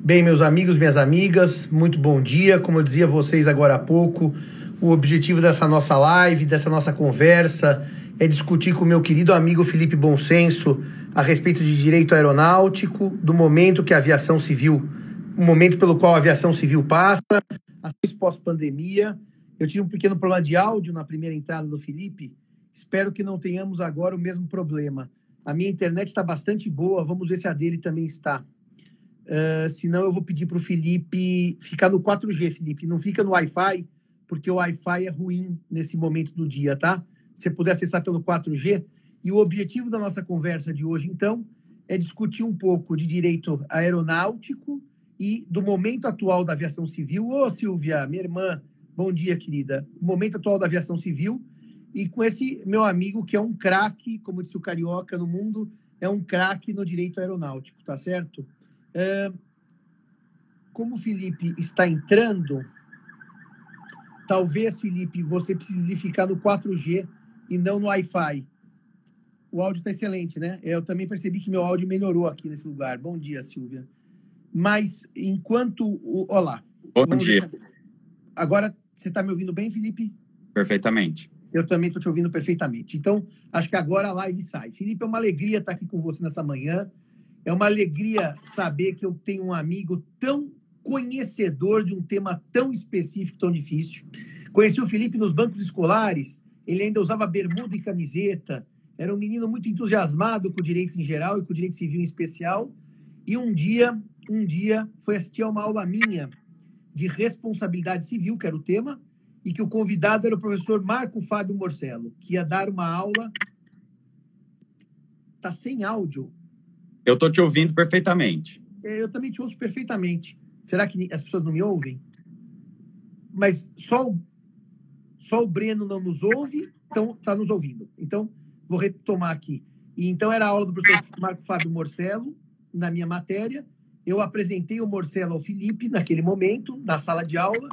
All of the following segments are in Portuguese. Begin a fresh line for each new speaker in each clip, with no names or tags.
Bem, meus amigos, minhas amigas, muito bom dia. Como eu dizia a vocês agora há pouco, o objetivo dessa nossa live, dessa nossa conversa, é discutir com o meu querido amigo Felipe Bonsenso a respeito de direito aeronáutico, do momento que a aviação civil, o momento pelo qual a aviação civil passa, as pós-pandemia. Eu tive um pequeno problema de áudio na primeira entrada do Felipe. Espero que não tenhamos agora o mesmo problema. A minha internet está bastante boa, vamos ver se a dele também está. Uh, senão eu vou pedir para o Felipe ficar no 4G, Felipe. Não fica no Wi-Fi, porque o Wi-Fi é ruim nesse momento do dia, tá? Se você puder acessar pelo 4G. E o objetivo da nossa conversa de hoje, então, é discutir um pouco de direito aeronáutico e do momento atual da aviação civil. Ô, Silvia, minha irmã, bom dia, querida. O momento atual da aviação civil e com esse meu amigo que é um craque, como disse o Carioca no mundo, é um craque no direito aeronáutico, tá certo? Como o Felipe está entrando, talvez, Felipe, você precise ficar no 4G e não no Wi-Fi. O áudio está excelente, né? Eu também percebi que meu áudio melhorou aqui nesse lugar. Bom dia, Silvia. Mas enquanto. Olá.
Bom dia.
Ver. Agora, você está me ouvindo bem, Felipe?
Perfeitamente.
Eu também estou te ouvindo perfeitamente. Então, acho que agora a live sai. Felipe, é uma alegria estar aqui com você nessa manhã. É uma alegria saber que eu tenho um amigo tão conhecedor de um tema tão específico, tão difícil. Conheci o Felipe nos bancos escolares, ele ainda usava bermuda e camiseta, era um menino muito entusiasmado com o direito em geral e com o direito civil em especial. E um dia, um dia foi assistir a uma aula minha de responsabilidade civil, que era o tema, e que o convidado era o professor Marco Fábio Morcello, que ia dar uma aula. Tá sem áudio.
Eu estou te ouvindo perfeitamente.
É, eu também te ouço perfeitamente. Será que as pessoas não me ouvem? Mas só só o Breno não nos ouve, então está nos ouvindo. Então, vou retomar aqui. E então era a aula do professor Marco Fábio Morcello, na minha matéria. Eu apresentei o Morcello ao Felipe naquele momento, na sala de aula,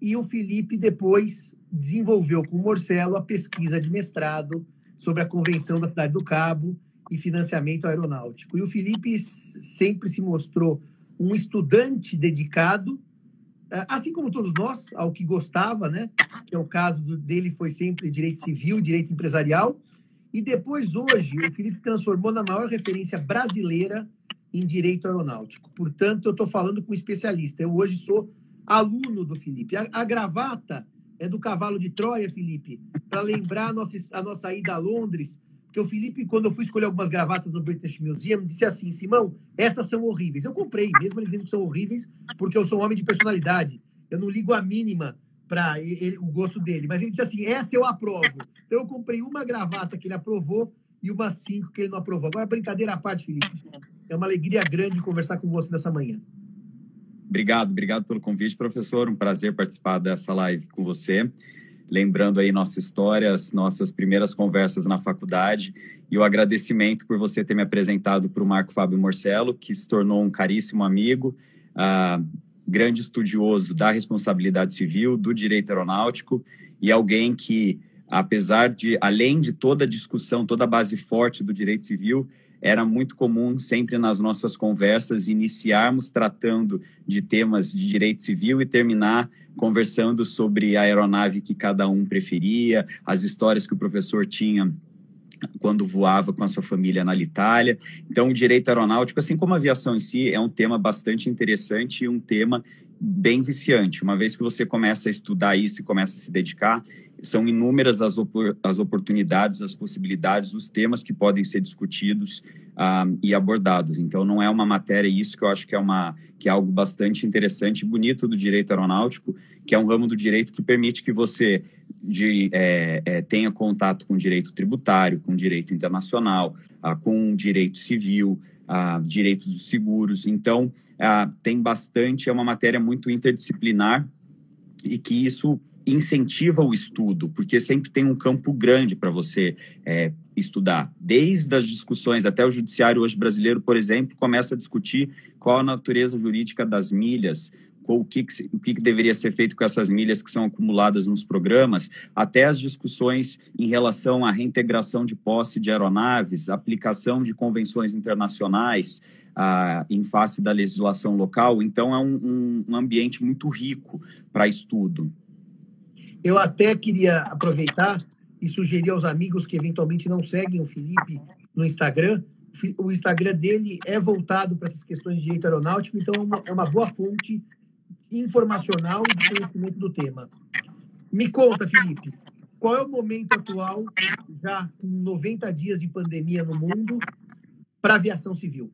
e o Felipe depois desenvolveu com o Morcello a pesquisa de mestrado sobre a Convenção da Cidade do Cabo e financiamento aeronáutico. E o Felipe sempre se mostrou um estudante dedicado, eh, assim como todos nós, ao que gostava, né? Que é o caso dele foi sempre direito civil, direito empresarial. E depois, hoje, o Felipe transformou na maior referência brasileira em direito aeronáutico. Portanto, eu estou falando com um especialista. Eu hoje sou aluno do Felipe. A, a gravata é do cavalo de Troia, Felipe, para lembrar a nossa, a nossa ida a Londres porque o Felipe, quando eu fui escolher algumas gravatas no British Museum, disse assim: Simão, essas são horríveis. Eu comprei, mesmo eles dizendo que são horríveis, porque eu sou um homem de personalidade. Eu não ligo a mínima para o gosto dele. Mas ele disse assim: essa eu aprovo. Então eu comprei uma gravata que ele aprovou e umas cinco que ele não aprovou. Agora, brincadeira à parte, Felipe. É uma alegria grande conversar com você nessa manhã.
Obrigado, obrigado pelo convite, professor. Um prazer participar dessa live com você lembrando aí nossa história, as nossas primeiras conversas na faculdade. E o agradecimento por você ter me apresentado para o Marco Fábio Morcello, que se tornou um caríssimo amigo, uh, grande estudioso da responsabilidade civil, do direito aeronáutico e alguém que, apesar de, além de toda a discussão, toda a base forte do direito civil, era muito comum sempre nas nossas conversas iniciarmos tratando de temas de direito civil e terminar conversando sobre a aeronave que cada um preferia, as histórias que o professor tinha quando voava com a sua família na Itália. Então, o direito aeronáutico, assim como a aviação em si, é um tema bastante interessante e um tema bem viciante. Uma vez que você começa a estudar isso e começa a se dedicar, são inúmeras as, opor as oportunidades, as possibilidades, os temas que podem ser discutidos ah, e abordados. Então, não é uma matéria, isso que eu acho que é, uma, que é algo bastante interessante e bonito do direito aeronáutico, que é um ramo do direito que permite que você de, é, é, tenha contato com direito tributário, com direito internacional, ah, com direito civil, ah, direitos dos seguros. Então, tem bastante, é uma matéria muito interdisciplinar e que isso incentiva o estudo, porque sempre tem um campo grande para você é, estudar. Desde as discussões, até o judiciário hoje brasileiro, por exemplo, começa a discutir qual a natureza jurídica das milhas, o que, que, o que, que deveria ser feito com essas milhas que são acumuladas nos programas, até as discussões em relação à reintegração de posse de aeronaves, aplicação de convenções internacionais ah, em face da legislação local. Então, é um, um, um ambiente muito rico para estudo.
Eu até queria aproveitar e sugerir aos amigos que eventualmente não seguem o Felipe no Instagram. O Instagram dele é voltado para essas questões de direito aeronáutico, então é uma, é uma boa fonte informacional e de conhecimento do tema. Me conta, Felipe, qual é o momento atual, já com 90 dias de pandemia no mundo, para a aviação civil?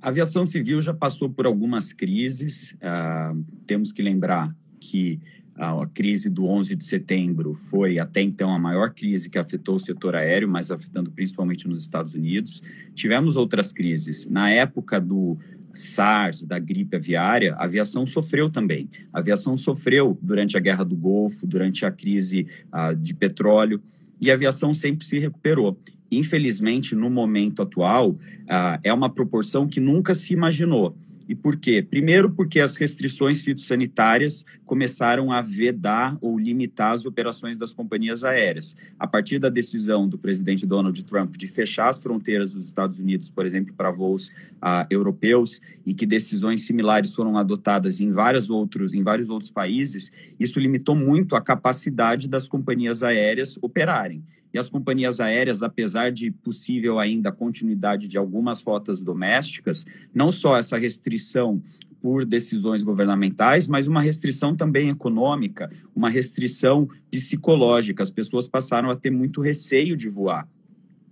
A aviação civil já passou por algumas crises. Uh, temos que lembrar que a crise do 11 de setembro foi até então a maior crise que afetou o setor aéreo, mas afetando principalmente nos Estados Unidos. Tivemos outras crises. Na época do SARS, da gripe aviária, a aviação sofreu também. A aviação sofreu durante a Guerra do Golfo, durante a crise uh, de petróleo, e a aviação sempre se recuperou. Infelizmente, no momento atual, uh, é uma proporção que nunca se imaginou. E por quê? Primeiro, porque as restrições fitossanitárias começaram a vedar ou limitar as operações das companhias aéreas. A partir da decisão do presidente Donald Trump de fechar as fronteiras dos Estados Unidos, por exemplo, para voos uh, europeus, e que decisões similares foram adotadas em, outros, em vários outros países, isso limitou muito a capacidade das companhias aéreas operarem e as companhias aéreas, apesar de possível ainda a continuidade de algumas rotas domésticas, não só essa restrição por decisões governamentais, mas uma restrição também econômica, uma restrição psicológica. As pessoas passaram a ter muito receio de voar.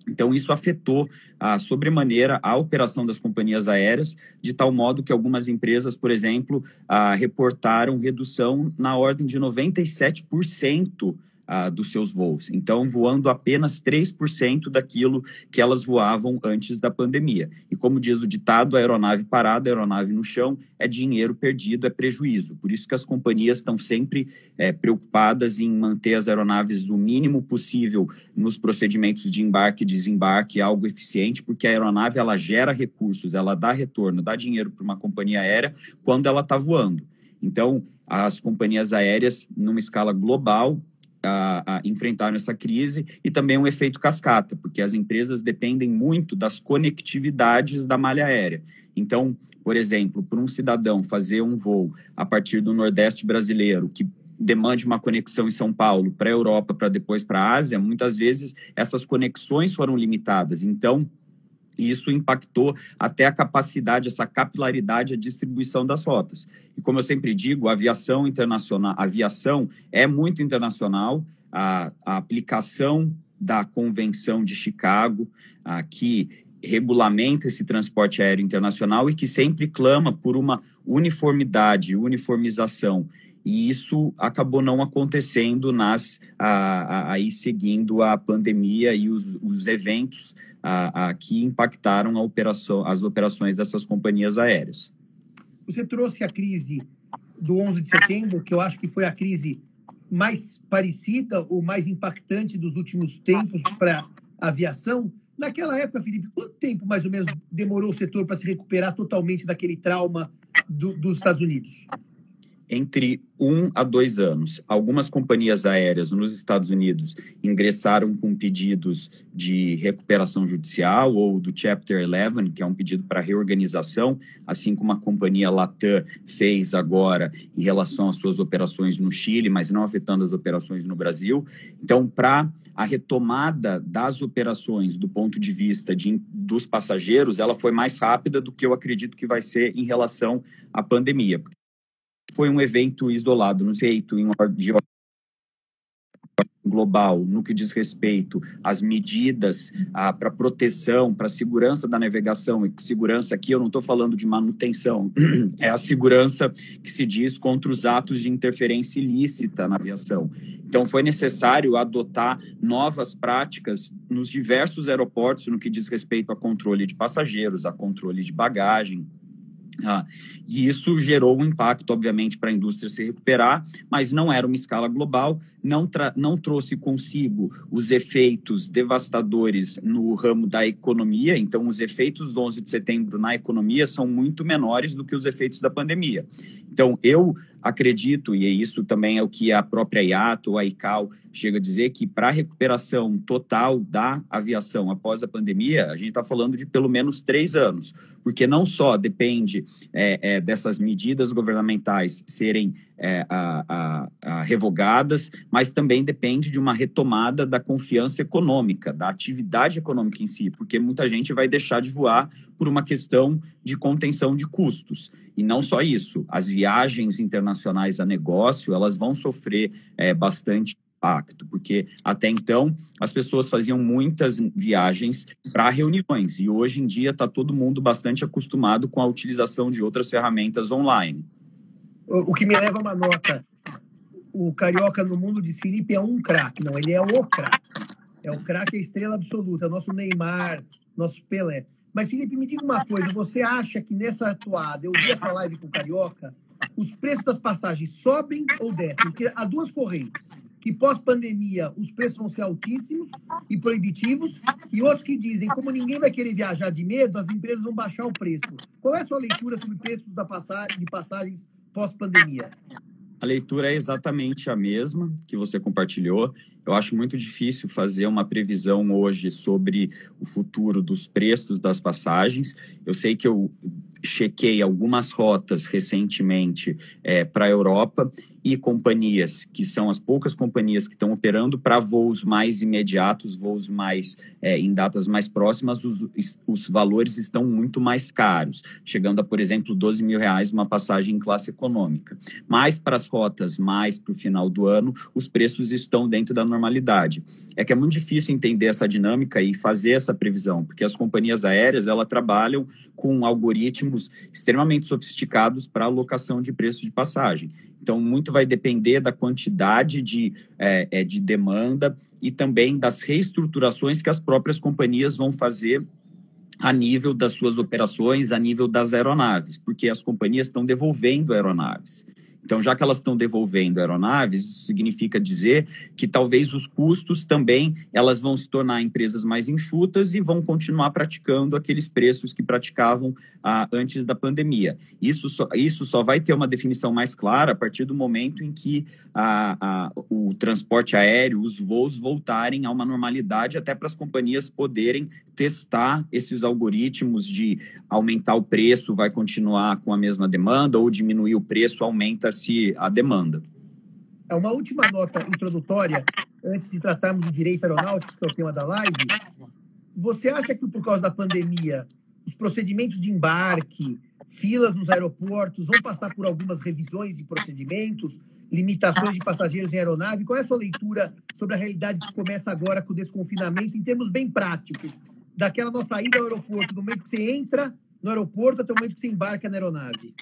Então, isso afetou a sobremaneira a operação das companhias aéreas, de tal modo que algumas empresas, por exemplo, a, reportaram redução na ordem de 97% ah, dos seus voos. Então, voando apenas 3% daquilo que elas voavam antes da pandemia. E como diz o ditado, a aeronave parada, a aeronave no chão, é dinheiro perdido, é prejuízo. Por isso que as companhias estão sempre é, preocupadas em manter as aeronaves o mínimo possível nos procedimentos de embarque e desembarque, algo eficiente, porque a aeronave ela gera recursos, ela dá retorno, dá dinheiro para uma companhia aérea quando ela está voando. Então, as companhias aéreas, numa escala global, a, a enfrentaram essa crise e também um efeito cascata, porque as empresas dependem muito das conectividades da malha aérea. Então, por exemplo, para um cidadão fazer um voo a partir do Nordeste brasileiro, que demande uma conexão em São Paulo para a Europa, para depois para a Ásia, muitas vezes essas conexões foram limitadas. Então, e isso impactou até a capacidade, essa capilaridade, a distribuição das rotas. E como eu sempre digo, a aviação internacional, a aviação é muito internacional, a, a aplicação da Convenção de Chicago, a, que regulamenta esse transporte aéreo internacional e que sempre clama por uma uniformidade, uniformização e isso acabou não acontecendo nas aí seguindo a pandemia e os, os eventos a, a, que impactaram a operação, as operações dessas companhias aéreas.
Você trouxe a crise do 11 de setembro, que eu acho que foi a crise mais parecida ou mais impactante dos últimos tempos para a aviação. Naquela época, Felipe, quanto tempo mais ou menos demorou o setor para se recuperar totalmente daquele trauma do, dos Estados Unidos?
Entre um a dois anos. Algumas companhias aéreas nos Estados Unidos ingressaram com pedidos de recuperação judicial ou do Chapter 11, que é um pedido para reorganização, assim como a companhia Latam fez agora em relação às suas operações no Chile, mas não afetando as operações no Brasil. Então, para a retomada das operações do ponto de vista de, dos passageiros, ela foi mais rápida do que eu acredito que vai ser em relação à pandemia foi um evento isolado, não feito em ordem global no que diz respeito às medidas para proteção, para segurança da navegação, e segurança aqui eu não estou falando de manutenção, é a segurança que se diz contra os atos de interferência ilícita na aviação. Então foi necessário adotar novas práticas nos diversos aeroportos no que diz respeito a controle de passageiros, a controle de bagagem, Ah, e isso gerou um impacto, obviamente, para a indústria se recuperar, mas não era uma escala global, não, não trouxe consigo os efeitos devastadores no ramo da economia. Então, os efeitos do 11 de setembro na economia são muito menores do que os efeitos da pandemia. Então, eu acredito, e isso também é o que a própria IATO, a ICAO, chega a dizer, que para a recuperação total da aviação após a pandemia, a gente está falando de pelo menos três anos, porque não só depende é, é, dessas medidas governamentais serem é, a, a, a revogadas, mas também depende de uma retomada da confiança econômica, da atividade econômica em si, porque muita gente vai deixar de voar por uma questão de contenção de custos. E não só isso, as viagens internacionais a negócio, elas vão sofrer é, bastante impacto, porque até então as pessoas faziam muitas viagens para reuniões e hoje em dia está todo mundo bastante acostumado com a utilização de outras ferramentas online.
O, que me leva a uma nota. O Carioca no mundo diz Felipe é um craque. Não, ele é o craque. É o craque, a estrela absoluta. Nosso Neymar, nosso Pelé. Mas, Felipe, me diga uma coisa. Você acha que nessa atuada, eu vi essa live com o Carioca, os preços das passagens sobem ou descem? Porque há duas correntes. Que pós-pandemia os preços vão ser altíssimos e proibitivos, e outros que dizem, como ninguém vai querer viajar de medo, as empresas vão baixar o preço. Qual é a sua leitura sobre preços da passagem, de passagens pós-pandemia?
A leitura é exatamente a mesma que você compartilhou. Eu acho muito difícil fazer uma previsão hoje sobre o futuro dos preços das passagens. Eu sei que eu chequei algumas rotas recentemente é, para a Europa e companhias, que são as poucas companhias que estão operando para voos mais imediatos, voos mais é, em datas mais próximas, os, os valores estão muito mais caros, chegando a, por exemplo, 12 mil reais uma passagem em classe econômica. Mas para as rotas mais para o final do ano, os preços estão dentro da normalidade. É que é muito difícil entender essa dinâmica e fazer essa previsão, porque as companhias aéreas elas trabalham com algoritmos extremamente sofisticados para alocação de preço de passagem. Então, muito vai depender da quantidade de, é, é, de demanda e também das reestruturações que as próprias companhias vão fazer a nível das suas operações, a nível das aeronaves, porque as companhias estão devolvendo aeronaves. Então, já que elas estão devolvendo aeronaves, isso significa dizer que talvez os custos também elas vão se tornar empresas mais enxutas e vão continuar praticando aqueles preços que praticavam ah, antes da pandemia. Isso só, isso só vai ter uma definição mais clara a partir do momento em que ah, ah, o transporte aéreo, os voos voltarem a uma normalidade, até para as companhias poderem testar esses algoritmos de aumentar o preço, vai continuar com a mesma demanda, ou diminuir o preço, aumenta-se a demanda.
É uma última nota introdutória, antes de tratarmos do direito aeronáutico, que é o tema da live. Você acha que, por causa da pandemia, os procedimentos de embarque, filas nos aeroportos, vão passar por algumas revisões de procedimentos, limitações de passageiros em aeronave? Qual é a sua leitura sobre a realidade que começa agora com o desconfinamento, em termos bem práticos? Daquela nossa ida ao aeroporto, do momento que você entra no aeroporto até o momento que você embarca na aeronave?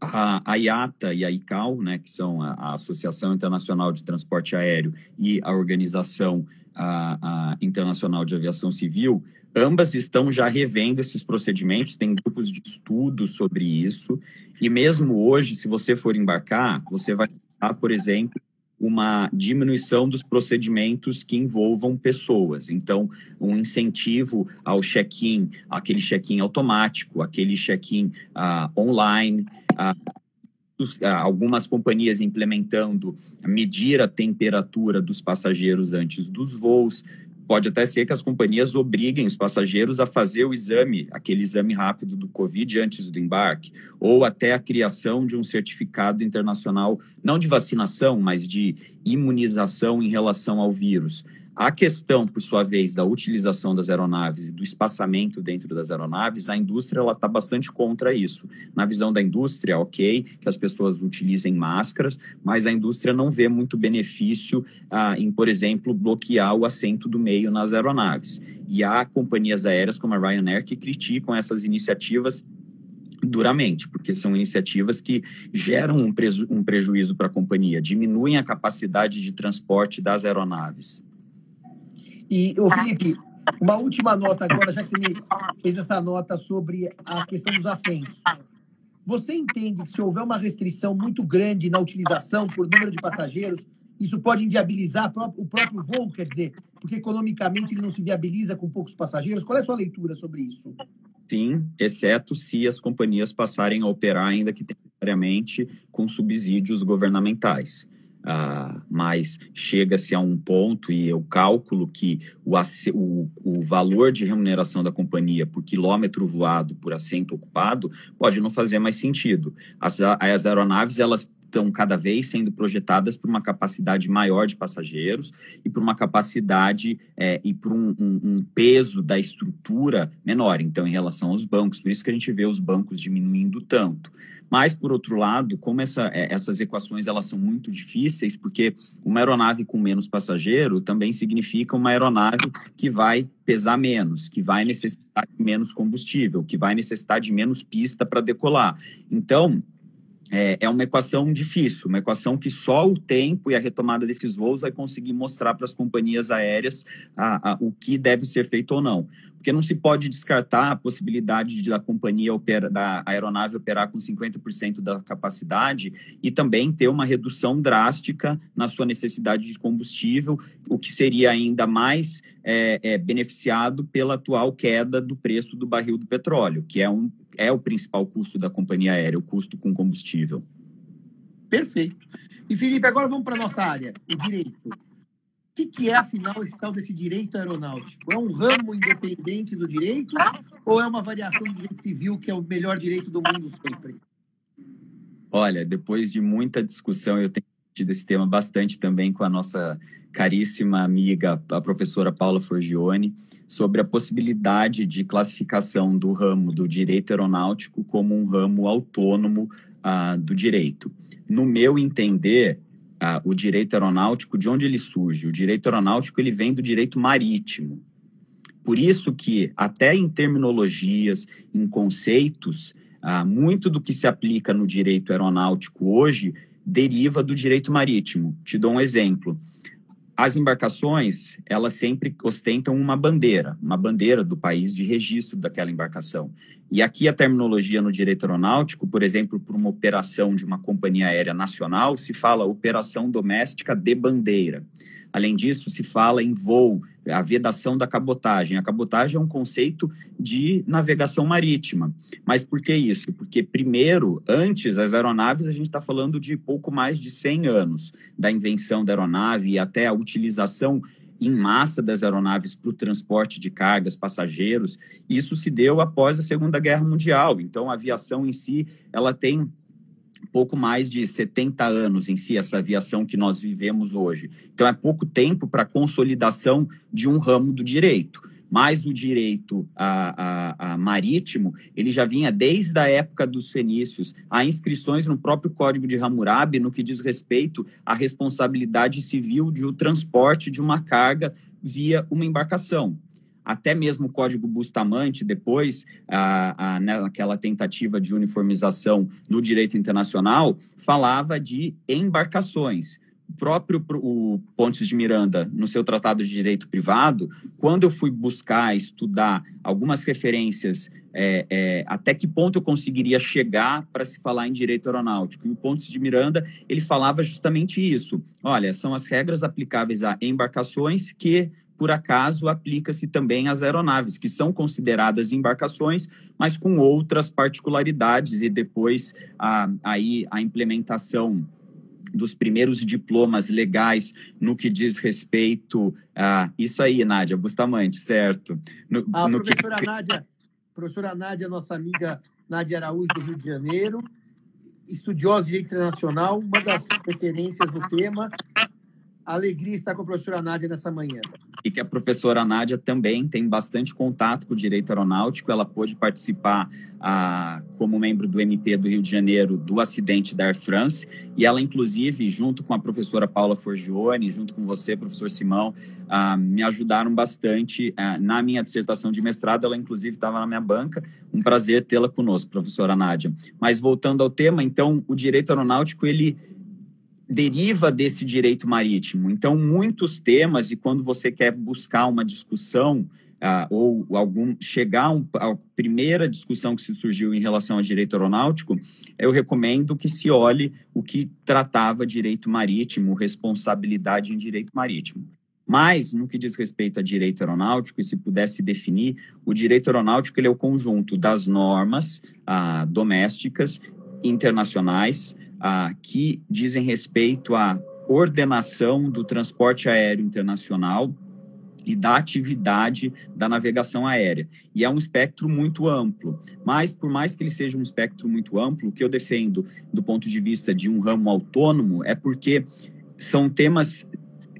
A, a IATA e a ICAO, né, que são a, a, Associação Internacional de Transporte Aéreo e a Organização a, a Internacional de Aviação Civil, ambas estão já revendo esses procedimentos, tem grupos de estudo sobre isso, e mesmo hoje, se você for embarcar, você vai, por exemplo, uma diminuição dos procedimentos que envolvam pessoas. Então, um incentivo ao check-in, aquele check-in automático, aquele check-in uh, online. Uh, algumas companhias implementando medir a temperatura dos passageiros antes dos voos, pode até ser que as companhias obriguem os passageiros a fazer o exame, aquele exame rápido do Covid antes do embarque, ou até a criação de um certificado internacional, não de vacinação, mas de imunização em relação ao vírus. A questão, por sua vez, da utilização das aeronaves e do espaçamento dentro das aeronaves, a indústria está bastante contra isso. Na visão da indústria, ok, que as pessoas utilizem máscaras, mas a indústria não vê muito benefício ah, em, por exemplo, bloquear o assento do meio nas aeronaves. E há companhias aéreas como a Ryanair que criticam essas iniciativas duramente, porque são iniciativas que geram um, preju um prejuízo para a companhia, diminuem a capacidade de transporte das aeronaves.
E, o Felipe, Uma última nota agora, já que você me fez essa nota sobre a questão dos assentos. Você entende que se houver uma restrição muito grande na utilização por número de passageiros, isso pode inviabilizar o próprio voo, quer dizer, porque economicamente ele não se viabiliza com poucos passageiros? Qual é a sua leitura sobre isso?
Sim, exceto se as companhias passarem a operar, ainda que temporariamente, com subsídios governamentais. Uh, mas chega-se a um ponto e eu calculo que o, o, o, valor de remuneração da companhia por quilômetro voado por assento ocupado pode não fazer mais sentido. As, as aeronaves elas estão cada vez sendo projetadas por uma capacidade maior de passageiros e por uma capacidade é, e por um, um, um, peso da estrutura menor, então, em relação aos bancos. Por isso que a gente vê os bancos diminuindo tanto. Mas, por outro lado, como essa, é, essas equações elas são muito difíceis, porque uma aeronave com menos passageiro também significa uma aeronave que vai pesar menos, que vai necessitar de menos combustível, que vai necessitar de menos pista para decolar. Então, é, é uma equação difícil, uma equação que só o tempo e a retomada desses voos vai conseguir mostrar para as companhias aéreas a, a, o que deve ser feito ou não. Porque não se pode descartar a possibilidade de a companhia opera, da aeronave operar com 50% da capacidade e também ter uma redução drástica na sua necessidade de combustível, o que seria ainda mais é, é, beneficiado pela atual queda do preço do barril do petróleo, que é um, é o principal custo da companhia aérea, o custo com combustível.
Perfeito. E Felipe, agora vamos para a nossa área, o direito. O que, que, é, afinal, esse tal desse direito aeronáutico? É um ramo independente do direito ou é uma variação do direito civil que é o melhor direito do mundo sempre?
Olha, depois de muita discussão, eu tenho tido esse tema bastante também com a nossa caríssima amiga, a professora Paula Forgione, sobre a possibilidade de classificação do ramo do direito aeronáutico como um ramo autônomo uh, do direito. No meu entender, uh, o direito aeronáutico, de onde ele surge? O direito aeronáutico ele vem do direito marítimo. Por isso que, até em terminologias, em conceitos, uh, muito do que se aplica no direito aeronáutico hoje deriva do direito marítimo. Te dou um exemplo as embarcações, elas sempre ostentam uma bandeira, uma bandeira do país de registro daquela embarcação. E aqui a terminologia no direito aeronáutico, por exemplo, por uma operação de uma companhia aérea nacional, se fala operação doméstica de bandeira. Além disso, se fala em voo, a vedação da cabotagem. A cabotagem é um conceito de navegação marítima. Mas por que isso? Porque, primeiro, antes, as aeronaves, a gente está falando de pouco mais de 100 anos da invenção da aeronave e até a utilização em massa das aeronaves para o transporte de cargas, passageiros. Isso se deu após a Segunda Guerra Mundial. Então, a aviação em si, ela tem pouco mais de 70 anos em si, essa aviação que nós vivemos hoje. Então, é pouco tempo para a consolidação de um ramo do direito. Mas o direito a, a, a, marítimo, ele já vinha desde a época dos fenícios. Há inscrições no próprio Código de Hammurabi no que diz respeito à responsabilidade civil de o transporte de uma carga via uma embarcação até mesmo o Código Bustamante, depois, a, a, naquela tentativa de uniformização no direito internacional, falava de embarcações. O próprio o Pontes de Miranda, no seu Tratado de Direito Privado, quando eu fui buscar, estudar algumas referências, é, é, até que ponto eu conseguiria chegar para se falar em direito aeronáutico. E o Pontes de Miranda, ele falava justamente isso. Olha, são as regras aplicáveis a embarcações que por acaso, aplica-se também às aeronaves, que são consideradas embarcações, mas com outras particularidades, e depois a, aí a implementação dos primeiros diplomas legais no que diz respeito a isso aí, Nádia Bustamante, certo?
No, a no professora que... Nádia, professora Nádia, nossa amiga Nádia Araújo do Rio de Janeiro, estudiosa de direito internacional, uma das referências do tema, alegria estar com a professora Nádia nessa manhã.
E que a professora Nádia também tem bastante contato com o direito aeronáutico. Ela pôde participar ah, como membro do MP do Rio de Janeiro do acidente da Air France. E ela, inclusive, junto com a professora Paula Forgione, junto com você, professor Simão, ah, me ajudaram bastante ah, na minha dissertação de mestrado. Ela, inclusive, estava na minha banca. Um prazer tê-la conosco, professora Nádia. Mas voltando ao tema, então, o direito aeronáutico, ele deriva desse direito marítimo. Então, muitos temas, e quando você quer buscar uma discussão ah, ou algum chegar à primeira discussão que se surgiu em relação ao direito aeronáutico, eu recomendo que se olhe o que tratava direito marítimo, responsabilidade em direito marítimo. Mas, no que diz respeito a direito aeronáutico, e se pudesse definir, o direito aeronáutico ele é o conjunto das normas ah, domésticas, internacionais, ah, que dizem respeito à ordenação do transporte aéreo internacional e da atividade da navegação aérea. E é um espectro muito amplo. Mas, por mais que ele seja um espectro muito amplo, o que eu defendo do ponto de vista de um ramo autônomo é porque são temas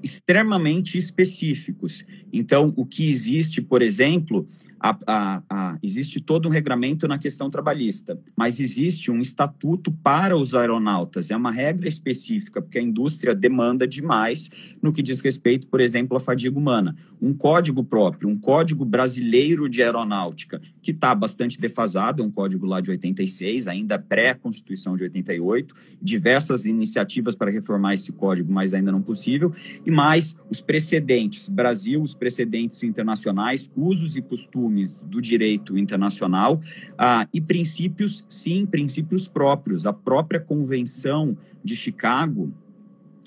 extremamente específicos. Então, o que existe, por exemplo, a, a, a, existe todo um regramento na questão trabalhista, mas existe um estatuto para os aeronautas. É uma regra específica, porque a indústria demanda demais no que diz respeito, por exemplo, à fadiga humana. Um código próprio, um código brasileiro de aeronáutica, que está bastante defasado, é um código lá de 86, ainda pré-constituição de 88, diversas iniciativas para reformar esse código, mas ainda não possível, e mais os precedentes, Brasil, os precedentes internacionais, usos e costumes do direito internacional ah, e princípios, sim, princípios próprios. A própria Convenção de Chicago,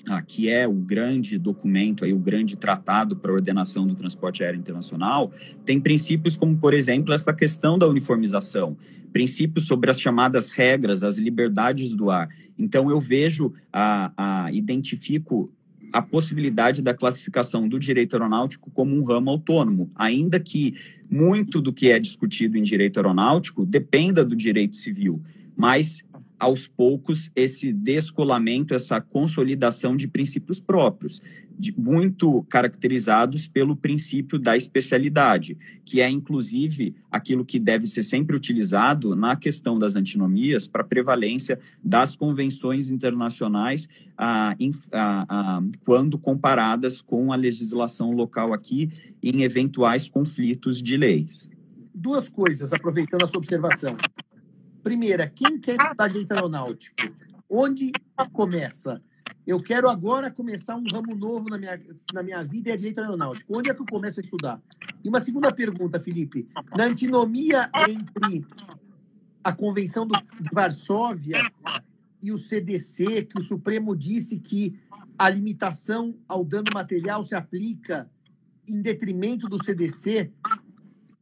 ah, que é o grande documento, aí, o grande tratado para a ordenação do transporte aéreo internacional, tem princípios como, por exemplo, essa questão da uniformização, princípios sobre as chamadas regras, as liberdades do ar. Então, eu vejo, a, a, identifico a possibilidade da classificação do direito aeronáutico como um ramo autônomo, ainda que muito do que é discutido em direito aeronáutico dependa do direito civil, mas aos poucos esse descolamento, essa consolidação de princípios próprios, muito caracterizados pelo princípio da especialidade, que é inclusive aquilo que deve ser sempre utilizado na questão das antinomias para prevalência das convenções internacionais ah, em, ah, ah, quando comparadas com a legislação local aqui em eventuais conflitos de leis.
Duas coisas, aproveitando a sua observação. Primeira, quem quer estudar direito aeronáutico? Onde começa? Eu quero agora começar um ramo novo na minha, na minha vida e é direito aeronáutico. Onde é que eu começo a estudar? E uma segunda pergunta, Felipe. Na antinomia entre a Convenção do, de Varsóvia e o CDC, que o Supremo disse que a limitação ao dano material se aplica em detrimento do CDC,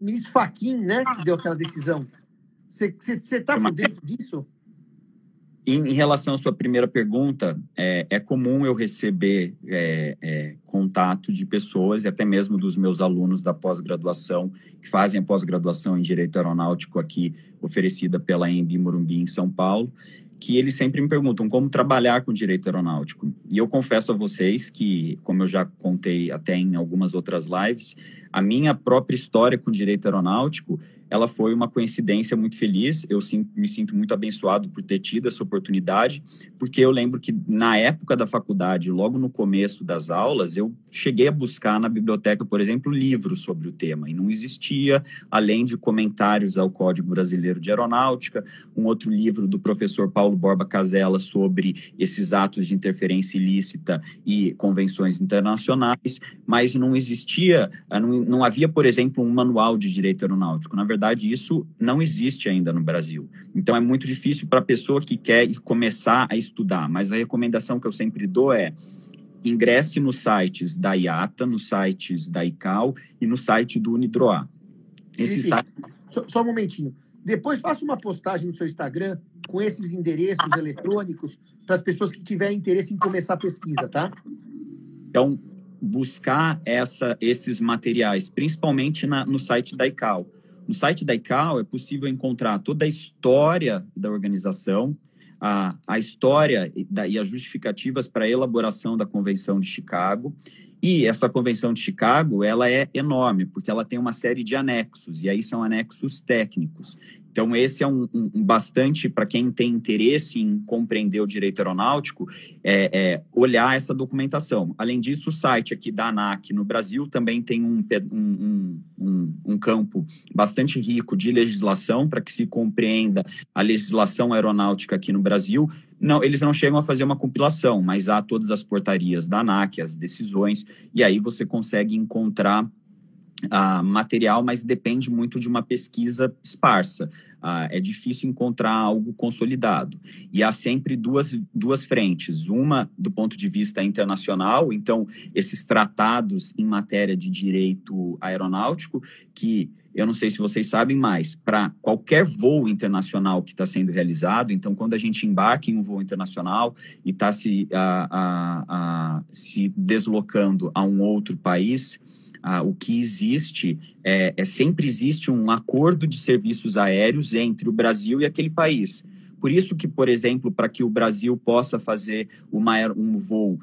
ministro Faquim, né, que deu aquela decisão. Você está por dentro disso?
Em, em, relação à sua primeira pergunta, é, é comum eu receber é, é, contato de pessoas e até mesmo dos meus alunos da pós-graduação que fazem a pós-graduação em Direito Aeronáutico aqui, oferecida pela EMB Morumbi em São Paulo, que eles sempre me perguntam como trabalhar com direito aeronáutico. E eu confesso a vocês que, como eu já contei até em algumas outras lives, a minha própria história com direito aeronáutico ela foi uma coincidência muito feliz. Eu sim, me sinto muito abençoado por ter tido essa oportunidade, porque eu lembro que na época da faculdade, logo no começo das aulas, eu cheguei a buscar na biblioteca, por exemplo, livros sobre o tema, e não existia, além de comentários ao Código Brasileiro de Aeronáutica, um outro livro do professor Paulo Borba Casella sobre esses atos de interferência ilícita e convenções internacionais, mas não existia, não, não havia, por exemplo, um manual de direito aeronáutico. Na verdade, verdade, isso não existe ainda no Brasil. Então, é muito difícil para a pessoa que quer começar a estudar. Mas a recomendação que eu sempre dou é ingresse nos sites da IATA, nos sites da ICAO e no site do Unidroa.
Esse site... só, só um momentinho. Depois faça uma postagem no seu Instagram com esses endereços eletrônicos para as pessoas que tiverem interesse em começar a pesquisa, tá?
Então, buscar essa, esses materiais, principalmente na, no site da ICAO. No site da ICAO é possível encontrar toda a história da organização, a, a história e, da, e as justificativas para a elaboração da Convenção de Chicago. E essa Convenção de Chicago ela é enorme, porque ela tem uma série de anexos, e aí são anexos técnicos. Então, esse é um, um, um bastante para quem tem interesse em compreender o direito aeronáutico, é, é, olhar essa documentação. Além disso, o site aqui da ANAC no Brasil também tem um, um campo bastante rico de legislação para que se compreenda a legislação aeronáutica aqui no Brasil. Não, eles não chegam a fazer uma compilação, mas há todas as portarias da ANAC, as decisões, e aí você consegue encontrar uh, material, mas depende muito de uma pesquisa esparsa. Uh, é difícil encontrar algo consolidado. E há sempre duas, duas frentes. Uma do ponto de vista internacional, então, esses tratados em matéria de direito aeronáutico, que eu não sei se vocês sabem, mas para qualquer voo internacional que está sendo realizado, então quando a gente embarca em um voo internacional e está se, se deslocando a um outro país, ah, o que existe é, é sempre existe um acordo de serviços aéreos entre o Brasil e aquele país. Por isso que, por exemplo, para que o Brasil possa fazer uma, um voo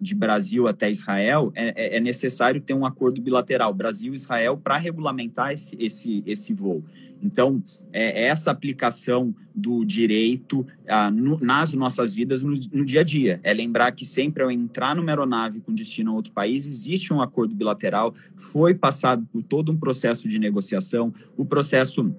de Brasil até Israel, é, é, é necessário ter um acordo bilateral Brasil-Israel para regulamentar esse, esse, esse voo. Então, é, é essa aplicação do direito no, nas nossas vidas no, no, dia a dia. É lembrar que sempre ao entrar numa aeronave com destino a outro país, existe um acordo bilateral, foi passado por todo um processo de negociação, o processo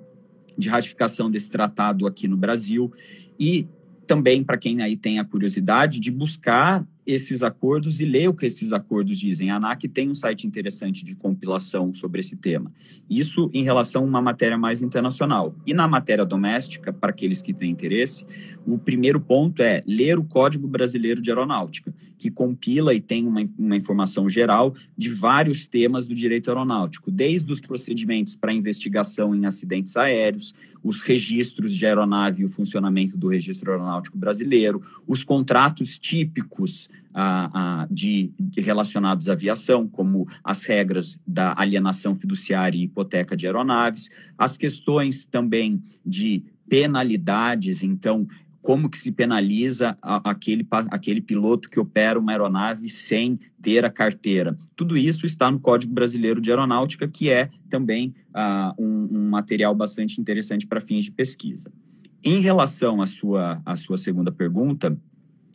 de ratificação desse tratado aqui no Brasil e também para quem aí tem a curiosidade de buscar esses acordos e ler o que esses acordos dizem. A ANAC tem um site interessante de compilação sobre esse tema. Isso em relação a uma matéria mais internacional. E na matéria doméstica, para aqueles que têm interesse, o primeiro ponto é ler o Código Brasileiro de Aeronáutica, que compila e tem uma, uma informação geral de vários temas do direito aeronáutico, desde os procedimentos para investigação em acidentes aéreos, os registros de aeronave e o funcionamento do registro aeronáutico brasileiro, os contratos típicos ah, ah, de, de, relacionados à aviação, como as regras da alienação fiduciária e hipoteca de aeronaves, as questões também de penalidades, então como que se penaliza aquele, aquele piloto que opera uma aeronave sem ter a carteira. Tudo isso está no Código Brasileiro de Aeronáutica, que é também uh, um, um, material bastante interessante para fins de pesquisa. Em relação à sua, à sua segunda pergunta,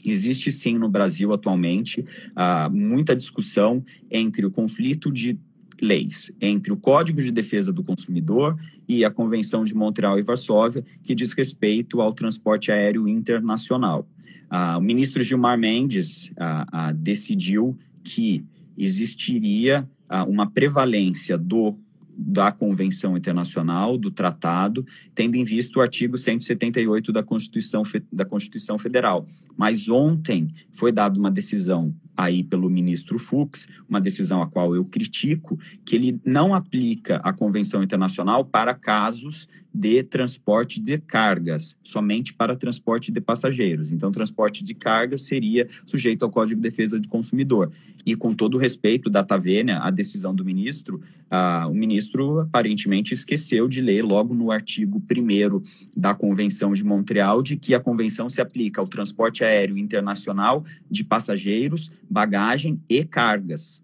existe sim no Brasil atualmente uh, muita discussão entre o conflito de leis entre o Código de Defesa do Consumidor e a Convenção de Montreal e Varsóvia, que diz respeito ao transporte aéreo internacional. Ah, o ministro Gilmar Mendes ah, ah, decidiu que existiria ah, uma prevalência do da Convenção Internacional, do Tratado, tendo em vista o artigo 178 da Constituição, da Constituição Federal. Mas ontem foi dada uma decisão aí pelo ministro Fux, uma decisão a qual eu critico, que ele não aplica a Convenção Internacional para casos de transporte de cargas, somente para transporte de passageiros. Então, transporte de cargas seria sujeito ao Código de Defesa do Consumidor. E com todo respeito da Tavênia, a decisão do ministro, ah, o ministro aparentemente esqueceu de ler logo no artigo 1 da Convenção de Montreal de que a convenção se aplica ao transporte aéreo internacional de passageiros, bagagem e cargas.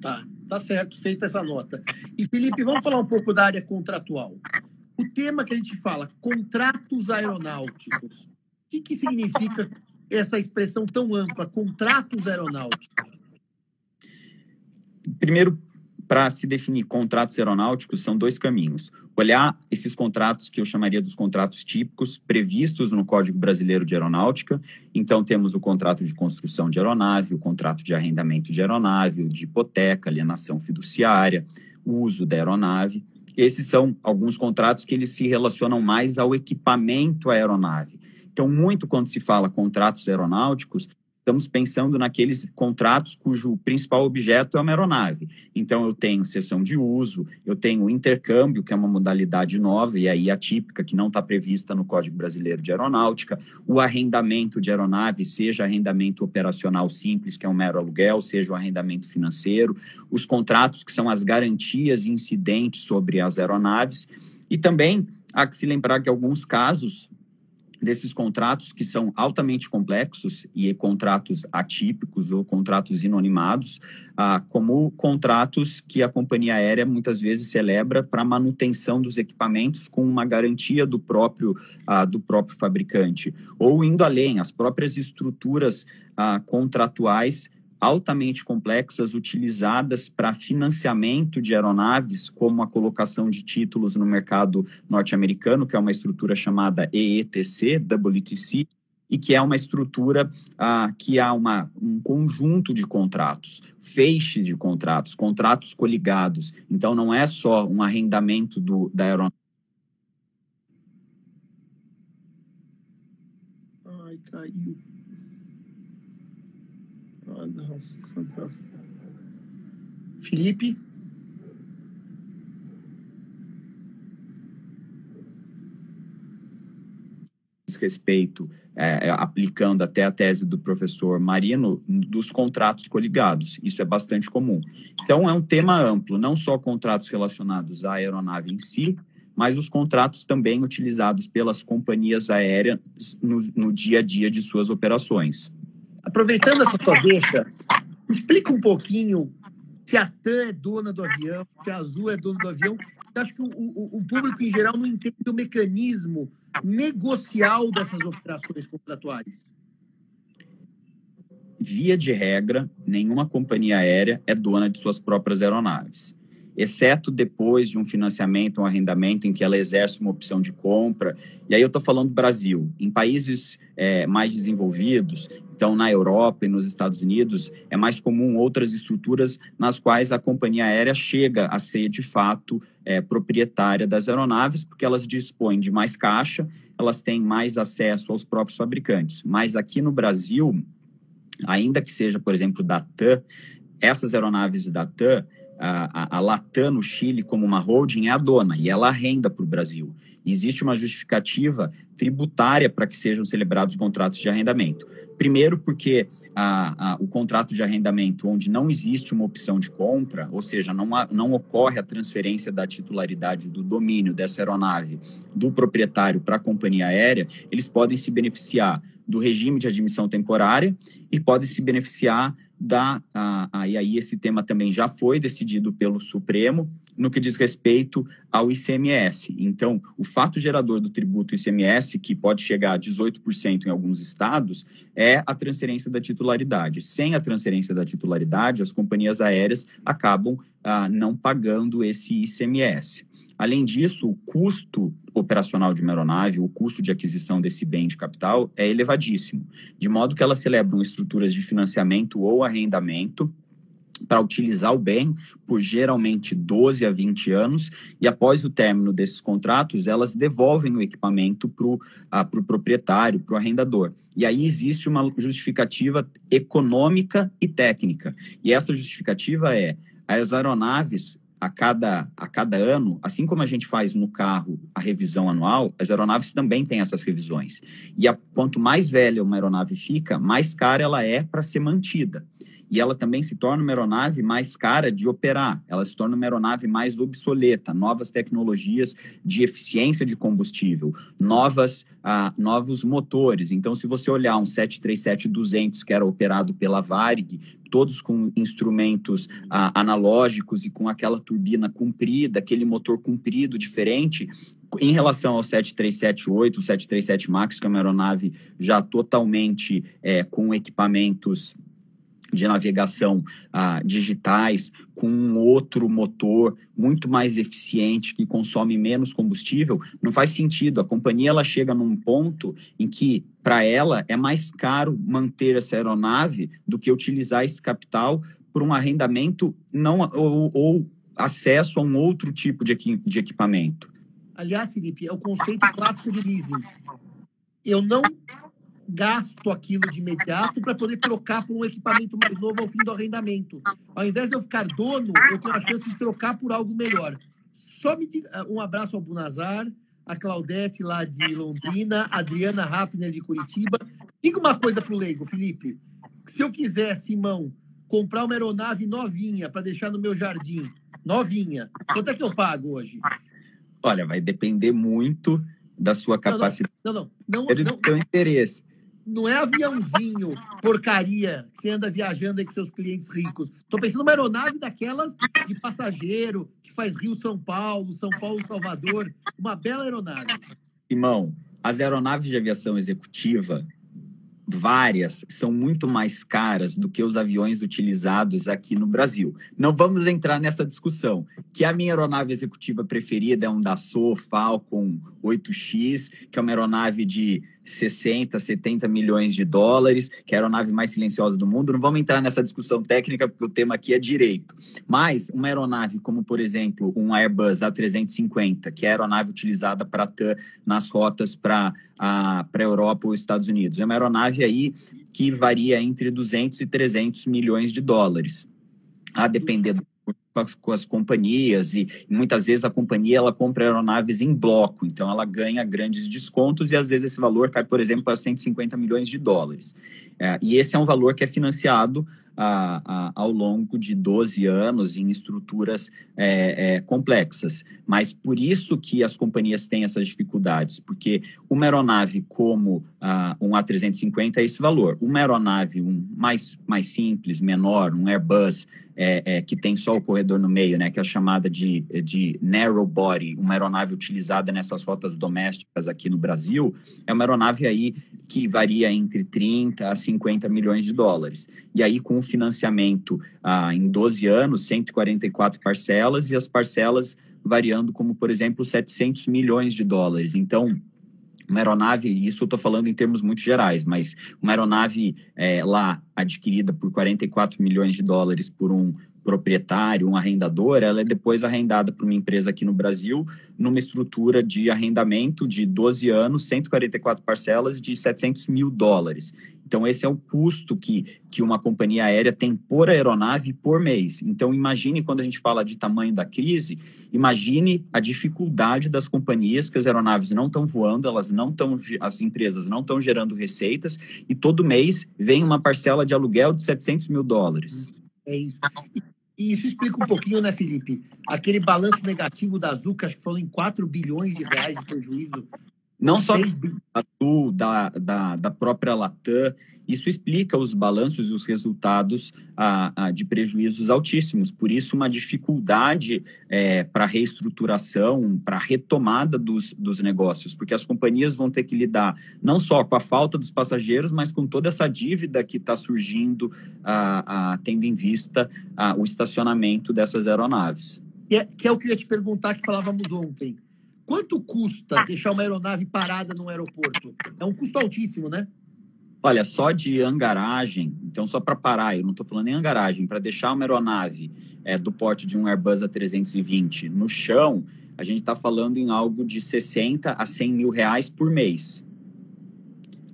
Tá, tá certo, feita essa nota. E Felipe, vamos falar um pouco da área contratual. O tema que a gente fala, contratos aeronáuticos. O que, que significa essa expressão tão ampla, contratos aeronáuticos?
Primeiro, para se definir contratos aeronáuticos, são dois caminhos. Olhar esses contratos que eu chamaria dos contratos típicos previstos no Código Brasileiro de Aeronáutica. Então, temos o contrato de construção de aeronave, o contrato de arrendamento de aeronave, de hipoteca, alienação fiduciária, uso da aeronave. Esses são alguns contratos que eles se relacionam mais ao equipamento aeronave. Então, muito quando se fala contratos aeronáuticos, estamos pensando naqueles contratos cujo principal objeto é uma aeronave. Então, eu tenho sessão de uso, eu tenho intercâmbio, que é uma modalidade nova e aí atípica, que não está prevista no Código Brasileiro de Aeronáutica, o arrendamento de aeronave, seja arrendamento operacional simples, que é um mero aluguel, seja o arrendamento financeiro, os contratos que são as garantias incidentes sobre as aeronaves, e também há que se lembrar que alguns casos desses contratos que são altamente complexos e contratos atípicos ou contratos inanimados, ah, como contratos que a companhia aérea muitas vezes celebra para manutenção dos equipamentos com uma garantia do próprio ah, do próprio fabricante, ou indo além, as próprias estruturas ah, contratuais altamente complexas utilizadas para financiamento de aeronaves, como a colocação de títulos no mercado norte-americano, que é uma estrutura chamada EETC, WTC, e que é uma estrutura ah, que há uma, um conjunto de contratos, feixe de contratos, contratos coligados. Então, não é só um arrendamento do, da aeronave.
Ai, caiu. Não. Felipe?
respeito, é, é, aplicando até a tese do professor Marino, dos contratos coligados. Isso é bastante comum. Então, é um tema amplo, não só contratos relacionados à aeronave em si, mas os contratos também utilizados pelas companhias aéreas no, no dia a dia de suas operações.
Aproveitando essa sua deixa, explica um pouquinho se a TAM é dona do avião, se a Azul é dona do avião. Eu acho que o, o, o público em geral não entende o mecanismo negocial dessas operações contratuais?
Via de regra, nenhuma companhia aérea é dona de suas próprias aeronaves, exceto depois de um financiamento um arrendamento em que ela exerce uma opção de compra. E aí eu estou falando do Brasil. Em países é, mais desenvolvidos, então na Europa e nos Estados Unidos, é mais comum outras estruturas nas quais a companhia aérea chega a ser de fato é, proprietária das aeronaves, porque elas dispõem de mais caixa, elas têm mais acesso aos próprios fabricantes. Mas aqui no Brasil, ainda que seja, por exemplo, da TAM, essas aeronaves da TAM, a, a, Latam no Chile, como uma holding, é a dona e ela arrenda para o Brasil. Existe uma justificativa tributária para que sejam celebrados contratos de arrendamento. Primeiro, porque a, a, o contrato de arrendamento, onde não existe uma opção de compra, ou seja, não, há, não ocorre a transferência da titularidade do domínio dessa aeronave do proprietário para a companhia aérea, eles podem se beneficiar do regime de admissão temporária e podem se beneficiar da. A, a, e aí, esse tema também já foi decidido pelo Supremo no que diz respeito ao ICMS. Então, o fato gerador do tributo ICMS, que pode chegar a 18% em alguns estados, é a transferência da titularidade. Sem a transferência da titularidade, as companhias aéreas acabam ah, não pagando esse ICMS. Além disso, o custo operacional de uma aeronave, o custo de aquisição desse bem de capital é elevadíssimo, de modo que elas celebram estruturas de financiamento ou arrendamento para utilizar o bem por geralmente 12 a 20 anos, e após o término desses contratos, elas devolvem o equipamento para o ah, pro proprietário, para o arrendador. E aí existe uma justificativa econômica e técnica. E essa justificativa é as aeronaves a cada, a cada ano, assim como a gente faz no carro a revisão anual, as aeronaves também têm essas revisões. E a, quanto mais velha uma aeronave fica, mais cara ela é para ser mantida e ela também se torna uma aeronave mais cara de operar, ela se torna uma aeronave mais obsoleta, novas tecnologias de eficiência de combustível, novas, ah, novos motores. Então, se você olhar um 737-200 que era operado pela Varig, todos com instrumentos ah, analógicos e com aquela turbina comprida, aquele motor comprido diferente, em relação ao 737-8, o 737 MAX, que é uma aeronave já totalmente é, com equipamentos de navegação ah, digitais com um outro motor muito mais eficiente que consome menos combustível, não faz sentido. A companhia ela chega num ponto em que para ela é mais caro manter essa aeronave do que utilizar esse capital por um arrendamento não ou, ou acesso a um outro tipo de, de equipamento.
Aliás, Felipe, é o conceito clássico de leasing. Eu não gasto aquilo de imediato para poder trocar por um equipamento mais novo ao fim do arrendamento. Ao invés de eu ficar dono, eu tenho a chance de trocar por algo melhor. Só me diga, um abraço ao Bunazar, a Claudete lá de Londrina, a Adriana Rapner de Curitiba. Diga uma coisa para o leigo, Felipe. Se eu quiser, Simão, comprar uma aeronave novinha para deixar no meu jardim, novinha, quanto é que eu pago hoje?
Olha, vai depender muito da sua capacidade.
Não, não, não. não, não,
não do seu interesse
não é aviãozinho, porcaria, que você anda viajando aí com seus clientes ricos. Estou pensando numa aeronave daquelas de passageiro, que faz Rio-São Paulo, São Paulo-Salvador. Uma bela aeronave.
Simão, as aeronaves de aviação executiva várias são muito mais caras do que os aviões utilizados aqui no Brasil. Não vamos entrar nessa discussão. Que a minha aeronave executiva preferida é um Dassault Falcon 8X, que é uma aeronave de 60, 70 milhões de dólares, que é a aeronave mais silenciosa do mundo. Não vamos entrar nessa discussão técnica, porque o tema aqui é direito. Mas uma aeronave como, por exemplo, um Airbus A350, que é a aeronave utilizada para TAM nas rotas para a Europa ou Estados Unidos, é uma aeronave aí que varia entre 200 e 300 milhões de dólares. A depender do com as, com as, companhias e, muitas vezes a companhia ela compra aeronaves em bloco, então ela ganha grandes descontos e às vezes esse valor cai, por exemplo, para 150 milhões de dólares. É, e esse é um valor que é financiado a, a, ao longo de 12 anos em estruturas é, é, complexas. Mas por isso que as companhias têm essas dificuldades, porque uma aeronave como a, um A350 é esse valor. Uma aeronave um mais, mais simples, menor, um Airbus, é, é, que tem só o corredor no meio, né, que é chamada de, de narrow body, uma aeronave utilizada nessas rotas domésticas aqui no Brasil, é uma aeronave aí que varia entre 30 a 50 milhões de dólares. E aí, com o financiamento ah, em 12 anos, 144 parcelas, e as parcelas variando como, por exemplo, 700 milhões de dólares. Então, uma aeronave, isso eu estou falando em termos muito gerais, mas uma aeronave é, lá adquirida por 44 milhões de dólares por um proprietário, um arrendador, ela é depois arrendada para uma empresa aqui no Brasil, numa estrutura de arrendamento de 12 anos, 144 parcelas de 700 mil dólares. Então, esse é o custo que, que uma companhia aérea tem por aeronave por mês. Então, imagine quando a gente fala de tamanho da crise, imagine a dificuldade das companhias que as aeronaves não estão voando, elas não estão, as empresas não estão gerando receitas e todo mês vem uma parcela de aluguel de 700 mil dólares.
É isso. E isso explica um pouquinho, né, Felipe? Aquele balanço negativo da Azul, que acho que falou em 4 bilhões de reais de prejuízo
não só da, da, da própria Latam, isso explica os balanços e os resultados a, a, de prejuízos altíssimos. Por isso, uma dificuldade é, para reestruturação, para retomada dos, dos negócios, porque as companhias vão ter que lidar não só com a falta dos passageiros, mas com toda essa dívida que está surgindo, a, a, tendo em vista o estacionamento dessas aeronaves.
Que é, que é o que eu ia te perguntar que falávamos ontem. Quanto custa ah. deixar uma aeronave parada num aeroporto? É um custo altíssimo, né?
Olha, só de hangaragem, então só para parar, eu não estou falando em hangaragem, para deixar uma aeronave é, do porte de um Airbus A320 no chão, a gente está falando em algo de 60 a 100 mil reais por mês.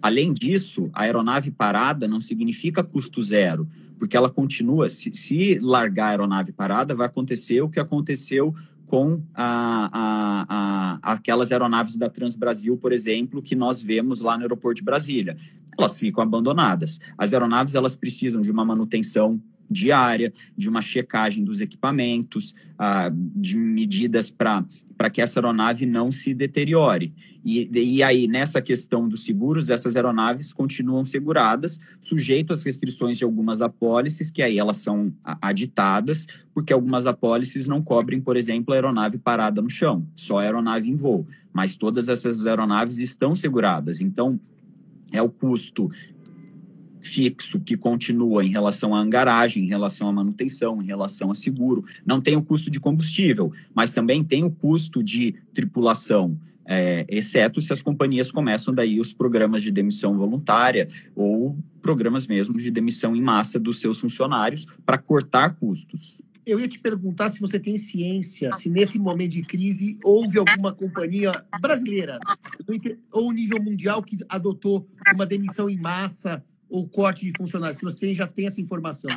Além disso, a aeronave parada não significa custo zero, porque ela continua. Se, se largar a aeronave parada, vai acontecer o que aconteceu com a, a, a, aquelas aeronaves da Transbrasil, por exemplo, que nós vemos lá no aeroporto de Brasília. Elas ficam abandonadas. As aeronaves elas precisam de uma manutenção diária, de uma checagem dos equipamentos, ah, de medidas para que essa aeronave não se deteriore. E, e aí, nessa questão dos seguros, essas aeronaves continuam seguradas, sujeito às restrições de algumas apólices, que aí elas são aditadas, porque algumas apólices não cobrem, por exemplo, a aeronave parada no chão, só a aeronave em voo. Mas todas essas aeronaves estão seguradas. Então, é o custo fixo que continua em relação à angaragem, em relação à manutenção, em relação a seguro. Não tem o custo de combustível, mas também tem o custo de tripulação. É, exceto se as companhias começam daí os programas de demissão voluntária ou programas mesmo de demissão em massa dos seus funcionários para cortar custos.
Eu ia te perguntar se você tem ciência, se nesse momento de crise houve alguma companhia brasileira ou nível mundial que adotou uma demissão em massa ou corte de funcionários? Se você já tem essa informação.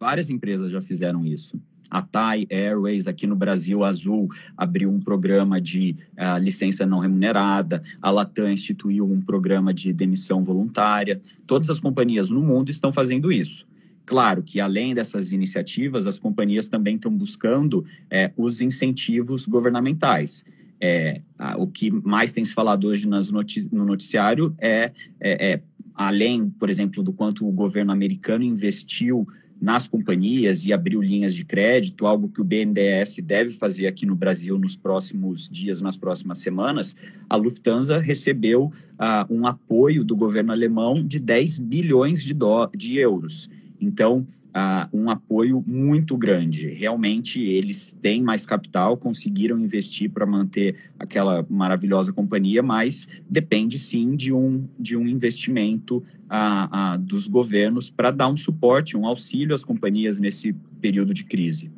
Várias empresas já fizeram isso. A Thai Airways, aqui no Brasil, Azul abriu um programa de uh, licença não remunerada, a Latam instituiu um programa de demissão voluntária. Todas as companhias no mundo estão fazendo isso. Claro que, além dessas iniciativas, as companhias também estão buscando é, os incentivos governamentais. É, o que mais tem se falado hoje nas noti no noticiário é, é, é além, por exemplo, do quanto o governo americano investiu nas companhias e abriu linhas de crédito, algo que o BNDES deve fazer aqui no Brasil nos próximos dias, nas próximas semanas, a Lufthansa recebeu uh, um apoio do governo alemão de 10 bilhões de, de euros. Então, uh, um apoio muito grande. Realmente, eles têm mais capital, conseguiram investir para manter aquela maravilhosa companhia, mas depende sim de um, de um investimento uh, uh, dos governos para dar um suporte, um auxílio às companhias nesse período de crise.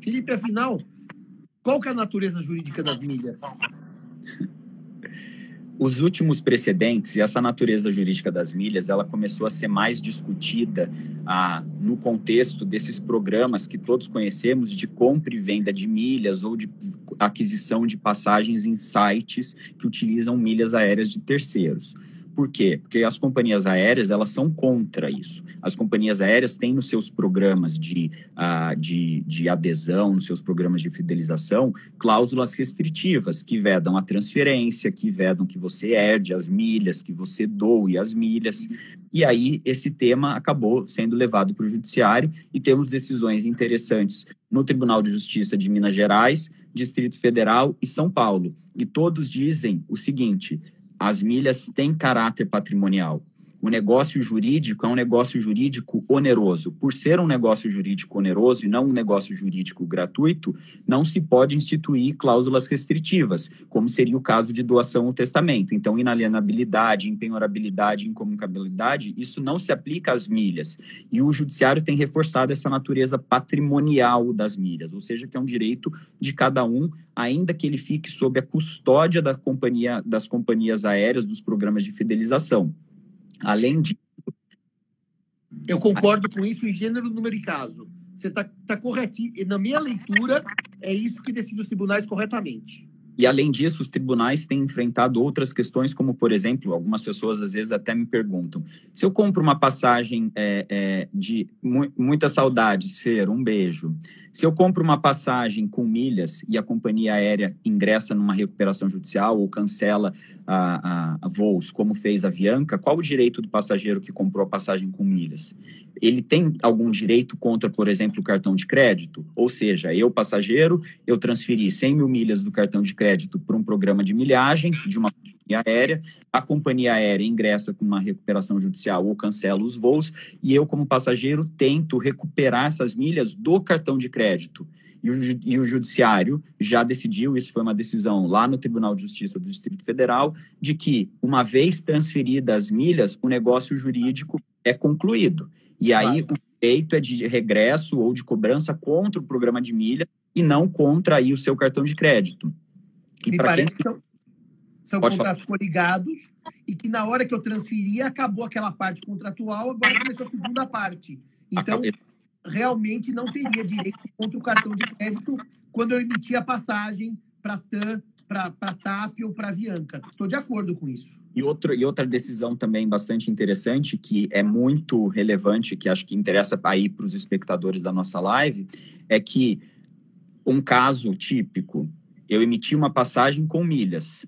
Felipe, afinal, qual que é a natureza jurídica das milhas?
Os últimos precedentes e essa natureza jurídica das milhas, ela começou a ser mais discutida ah, no contexto desses programas que todos conhecemos de compra e venda de milhas ou de aquisição de passagens em sites que utilizam milhas aéreas de terceiros. Por quê? Porque as companhias aéreas elas são contra isso. As companhias aéreas têm nos seus programas de, uh, de, de adesão, nos seus programas de fidelização, cláusulas restritivas que vedam a transferência, que vedam que você herde as milhas, que você doe as milhas. E aí esse tema acabou sendo levado para o judiciário e temos decisões interessantes no Tribunal de Justiça de Minas Gerais, Distrito Federal e São Paulo. E todos dizem o seguinte: as milhas têm caráter patrimonial o negócio jurídico é um negócio jurídico oneroso. Por ser um negócio jurídico oneroso e não um negócio jurídico gratuito, não se pode instituir cláusulas restritivas, como seria o caso de doação ou testamento. Então, inalienabilidade, impenhorabilidade, incomunicabilidade, isso não se aplica às milhas. E o judiciário tem reforçado essa natureza patrimonial das milhas, ou seja, que é um direito de cada um, ainda que ele fique sob a custódia da companhia, das companhias aéreas, dos programas de fidelização. Além disso.
Eu concordo com isso em gênero, número e caso. Você está tá corretinho. Na minha leitura, é isso que decide os tribunais corretamente.
E, além disso, os tribunais têm enfrentado outras questões, como, por exemplo, algumas pessoas às vezes até me perguntam: se eu compro uma passagem é, é, de mu muitas saudades, Fer, um beijo. Se eu compro uma passagem com milhas e a companhia aérea ingressa numa recuperação judicial ou cancela a, a, a voos, como fez a Avianca, qual o direito do passageiro que comprou a passagem com milhas? Ele tem algum direito contra, por exemplo, o cartão de crédito? Ou seja, eu, passageiro, eu transferi 100 mil milhas do cartão de crédito para um programa de milhagem de uma companhia aérea, a companhia aérea ingressa com uma recuperação judicial ou cancela os voos, e eu, como passageiro, tento recuperar essas milhas do cartão de crédito. E o, e o, Judiciário já decidiu, isso foi uma decisão lá no Tribunal de Justiça do Distrito Federal, de que, uma vez transferidas as milhas, o negócio jurídico é concluído. E aí claro. o direito é de regresso ou de cobrança contra o programa de milha e não contra aí o seu cartão de crédito.
E Me parece quem... que são, são contratos falar. coligados e que na hora que eu transferia acabou aquela parte contratual, agora começou a segunda parte. Então, realmente não teria direito contra o cartão de crédito quando eu emitia a passagem para TAM, para TAP ou para Avianca. Estou de acordo com isso.
E, outro, e outra decisão também bastante interessante, que é muito relevante, que acho que interessa aí para os espectadores da nossa live, é que um caso típico, eu emiti uma passagem com milhas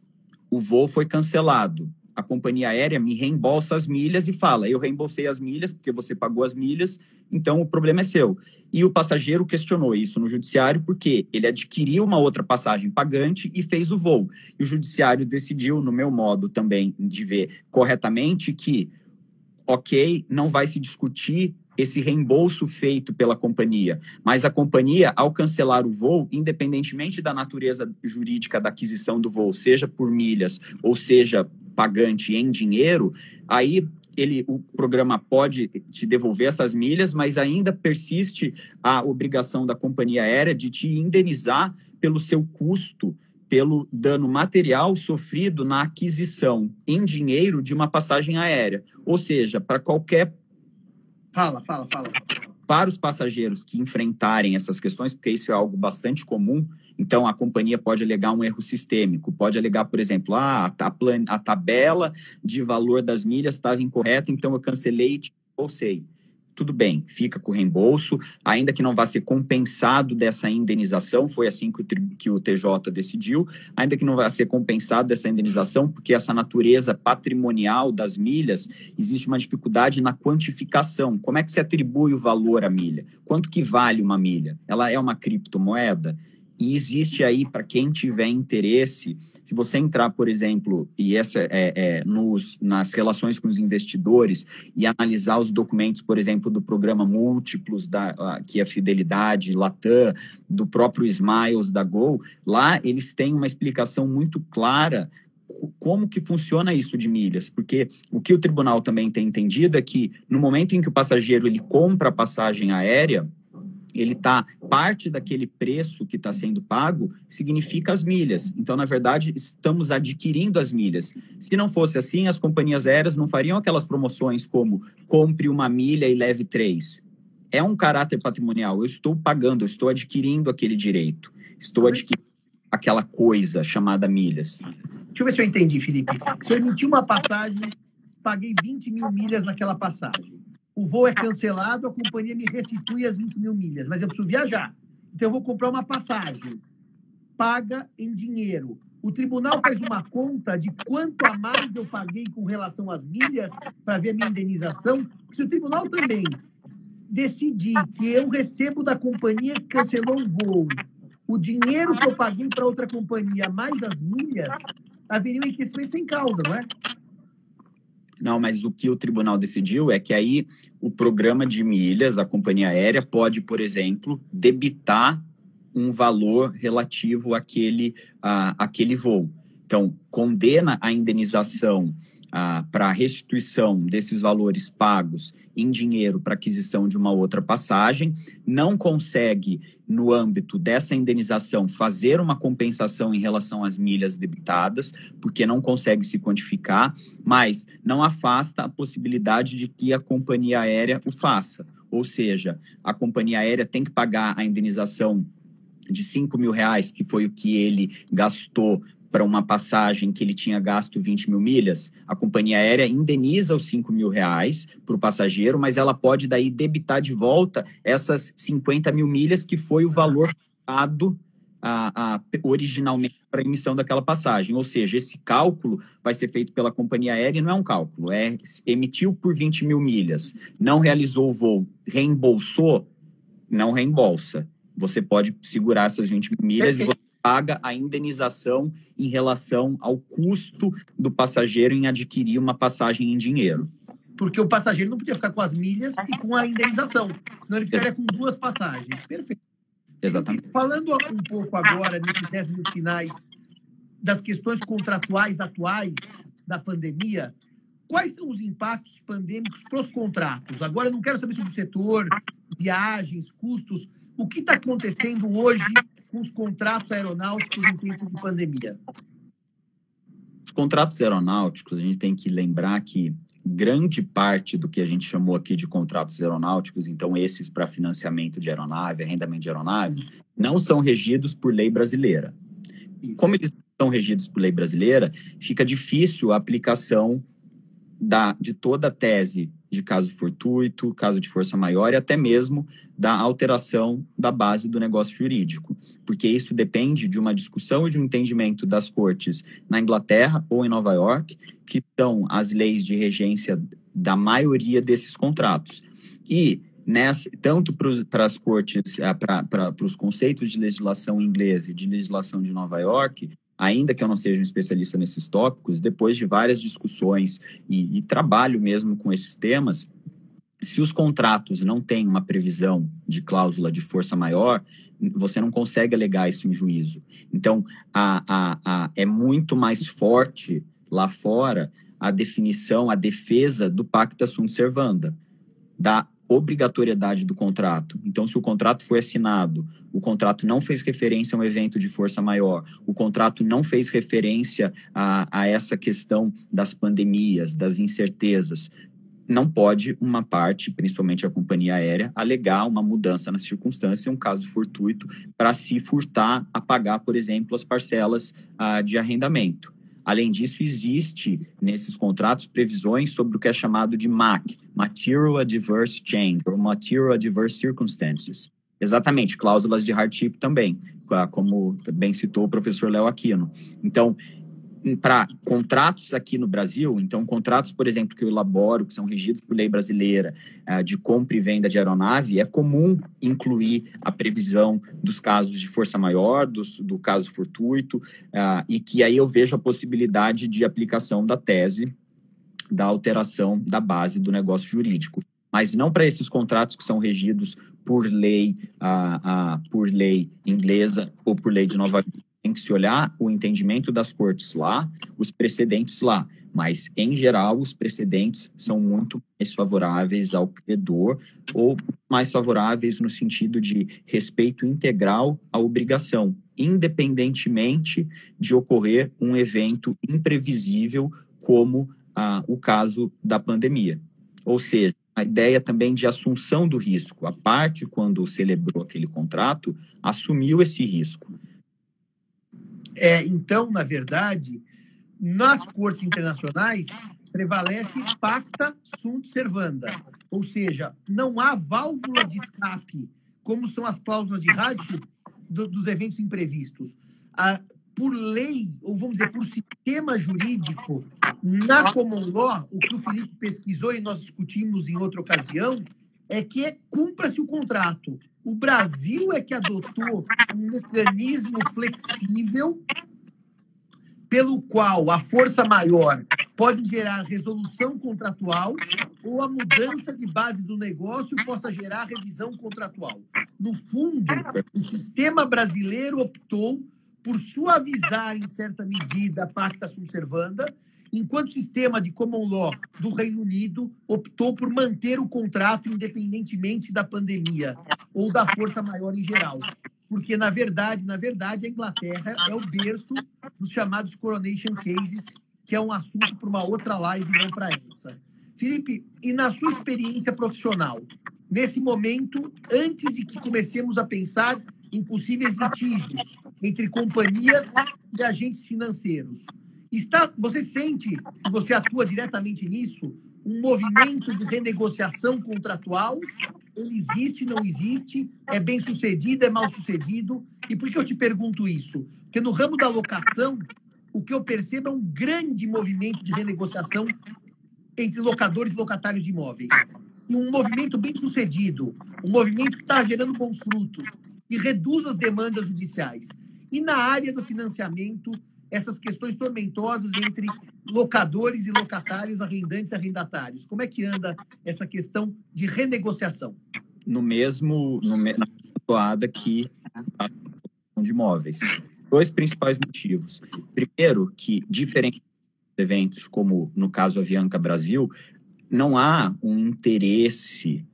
o voo foi cancelado. A companhia aérea me reembolsa as milhas e fala: eu reembolsei as milhas porque você pagou as milhas, então o problema é seu. E o passageiro questionou isso no judiciário porque ele adquiriu uma outra passagem pagante e fez o voo. E o judiciário decidiu, no meu modo também de ver corretamente, que, ok, não vai se discutir esse reembolso feito pela companhia. Mas a companhia, ao cancelar o voo, independentemente da natureza jurídica da aquisição do voo, seja por milhas ou seja pagante em dinheiro, aí ele, o programa pode te devolver essas milhas, mas ainda persiste a obrigação da companhia aérea de te indenizar pelo seu custo pelo dano material sofrido na aquisição em dinheiro de uma passagem aérea. Ou seja, para qualquer
Fala, fala, fala.
Para os passageiros que enfrentarem essas questões, porque isso é algo bastante comum, então a companhia pode alegar um erro sistêmico, pode alegar, por exemplo, ah, a, a tabela de valor das milhas estava incorreta, então eu cancelei e te bolsei. Tudo bem, fica com o reembolso, ainda que não vá ser compensado dessa indenização, foi assim que o, que o TJ decidiu, ainda que não vá ser compensado dessa indenização, porque essa natureza patrimonial das milhas, existe uma dificuldade na quantificação. Como é que se atribui o valor à milha? Quanto que vale uma milha? Ela é uma criptomoeda? E existe aí, para quem tiver interesse, se você entrar, por exemplo, e essa é, é, nos, nas relações com os investidores e analisar os documentos, por exemplo, do programa Múltiplos, da, que é a Fidelidade, Latam, do próprio Smiles, da Gol, lá eles têm uma explicação muito clara como que funciona isso de milhas, porque o que o tribunal também tem entendido é que no momento em que o passageiro ele compra a passagem aérea, ele está parte daquele preço que está sendo pago significa as milhas. Então, na verdade, estamos adquirindo as milhas. Se não fosse assim, as companhias aéreas não fariam aquelas promoções como compre uma milha e leve três. É um caráter patrimonial. Eu estou pagando, eu estou adquirindo aquele direito. Estou adquirindo aquela coisa chamada milhas.
Deixa eu ver se eu entendi, Felipe. Se eu emitir uma passagem, paguei 20 mil milhas naquela passagem o voo é cancelado, a companhia me restitui as 20 mil milhas, mas eu preciso viajar. Então, eu vou comprar uma passagem, paga em dinheiro. O tribunal faz uma conta de quanto a mais eu paguei com relação às milhas para ver a minha indenização. Se o tribunal também decidir que eu recebo da companhia que cancelou o voo o dinheiro que eu paguei para outra companhia mais as milhas, haveria um enriquecimento sem causa, não é?
Não, mas o que o tribunal decidiu é que aí o programa de milhas, a companhia aérea, pode, por exemplo, debitar um valor relativo àquele, à, àquele voo. Então, condena a indenização para a restituição desses valores pagos em dinheiro para aquisição de uma outra passagem, não consegue, no âmbito dessa indenização, fazer uma compensação em relação às milhas debitadas, porque não consegue se quantificar, mas não afasta a possibilidade de que a companhia aérea o faça. Ou seja, a companhia aérea tem que pagar a indenização de 5 mil reais, que foi o que ele gastou para uma passagem que ele tinha gasto 20 mil milhas, a companhia aérea indeniza os 5 mil reais para o passageiro, mas ela pode daí debitar de volta essas 50 mil milhas que foi o valor dado a, a, originalmente para a emissão daquela passagem. Ou seja, esse cálculo vai ser feito pela companhia aérea e não é um cálculo, é emitiu por 20 mil milhas, não realizou o voo, reembolsou, não reembolsa. Você pode segurar essas 20 mil milhas e você paga a indenização em relação ao custo do passageiro em adquirir uma passagem em dinheiro.
Porque o passageiro não podia ficar com as milhas e com a indenização, senão ele ficaria com duas passagens. Perfeito.
Exatamente.
Falando um pouco agora, nesses minutos finais, das questões contratuais atuais da pandemia, quais são os impactos pandêmicos para os contratos? Agora, eu não quero saber sobre o setor, viagens, custos. O que está acontecendo hoje com os contratos aeronáuticos em tempo de pandemia?
Os contratos aeronáuticos, a gente tem que lembrar que grande parte do que a gente chamou aqui de contratos aeronáuticos, então esses para financiamento de aeronave, arrendamento de aeronave, não são regidos por lei brasileira. Como eles são regidos por lei brasileira, fica difícil a aplicação da, de toda a tese de caso fortuito, caso de força maior e até mesmo da alteração da base do negócio jurídico, porque isso depende de uma discussão e de um entendimento das cortes na Inglaterra ou em Nova York, que são as leis de regência da maioria desses contratos. E nessa, tanto para as cortes, eh, para os conceitos de legislação inglesa e de legislação de Nova York, ainda que eu não seja um especialista nesses tópicos, depois de várias discussões e, e trabalho mesmo com esses temas, se os contratos não têm uma previsão de cláusula de força maior, você não consegue alegar isso em juízo. Então, a, a, a, é muito mais forte lá fora a definição, a defesa do pacta sunt servanda, da obrigatoriedade do contrato. Então, se o contrato foi assinado, o contrato não fez referência a um evento de força maior, o contrato não fez referência a, a essa questão das pandemias, das incertezas, não pode uma parte, principalmente a companhia aérea, alegar uma mudança na circunstância, um caso fortuito, para se furtar a pagar, por exemplo, as parcelas ah, de arrendamento. Além disso, existe nesses contratos previsões sobre o que é chamado de MAC, Material Adverse Change, ou Material Adverse Circumstances. Exatamente, cláusulas de hardship também, como bem citou o professor Léo Aquino. Então, para contratos aqui no Brasil, então contratos, por exemplo, que eu elaboro, que são regidos por lei brasileira uh, de compra e venda de aeronave, é comum incluir a previsão dos casos de força maior, do, do caso fortuito, uh, e que aí eu vejo a possibilidade de aplicação da tese da alteração da base do negócio jurídico. Mas não para esses contratos que são regidos por lei, uh, por lei inglesa ou por lei de Nova York tem que se olhar o entendimento das cortes lá, os precedentes lá. Mas, em geral, os precedentes são muito mais favoráveis ao credor ou mais favoráveis no sentido de respeito integral à obrigação, independentemente de ocorrer um evento imprevisível como ah, o caso da pandemia. Ou seja, a ideia também de assunção do risco. A parte, quando celebrou aquele contrato, assumiu esse risco.
É, então, na verdade, nas cortes internacionais prevalece pacta sunt servanda, ou seja, não há válvulas de escape, como são as cláusulas de hardship do, dos eventos imprevistos. Por lei, ou vamos dizer, por sistema jurídico, na common law, o que o Felipe pesquisou e nós discutimos em outra ocasião, é que cumpra-se o contrato. O Brasil é que adotou um mecanismo flexível pelo qual a força maior pode gerar resolução contratual ou a mudança de base do negócio possa gerar revisão contratual. No fundo, o sistema brasileiro optou por suavizar, em certa medida, a pacta sunt servanda enquanto o sistema de common law do Reino Unido optou por manter o contrato independentemente da pandemia ou da força maior em geral. Porque, na verdade, na verdade, a Inglaterra é o berço dos chamados coronation cases, que é um assunto para uma outra live, não para essa. Felipe, e na sua experiência profissional, nesse momento, antes de que comecemos a pensar em possíveis litígios entre companhias e agentes financeiros, Está, você sente, que você atua diretamente nisso, um movimento de renegociação contratual? Ele existe, não existe? É bem sucedido, é mal sucedido? E por que eu te pergunto isso? Porque no ramo da locação, o que eu percebo é um grande movimento de renegociação entre locadores e locatários de imóveis. E um movimento bem sucedido, um movimento que está gerando bons frutos, e reduz as demandas judiciais. E na área do financiamento, essas questões tormentosas entre locadores e locatários, arrendantes e arrendatários. Como é que anda essa questão de renegociação?
No mesmo, no, na toada que a de imóveis. Dois principais motivos. Primeiro, que diferente eventos como no caso Avianca Brasil, não há um interesse,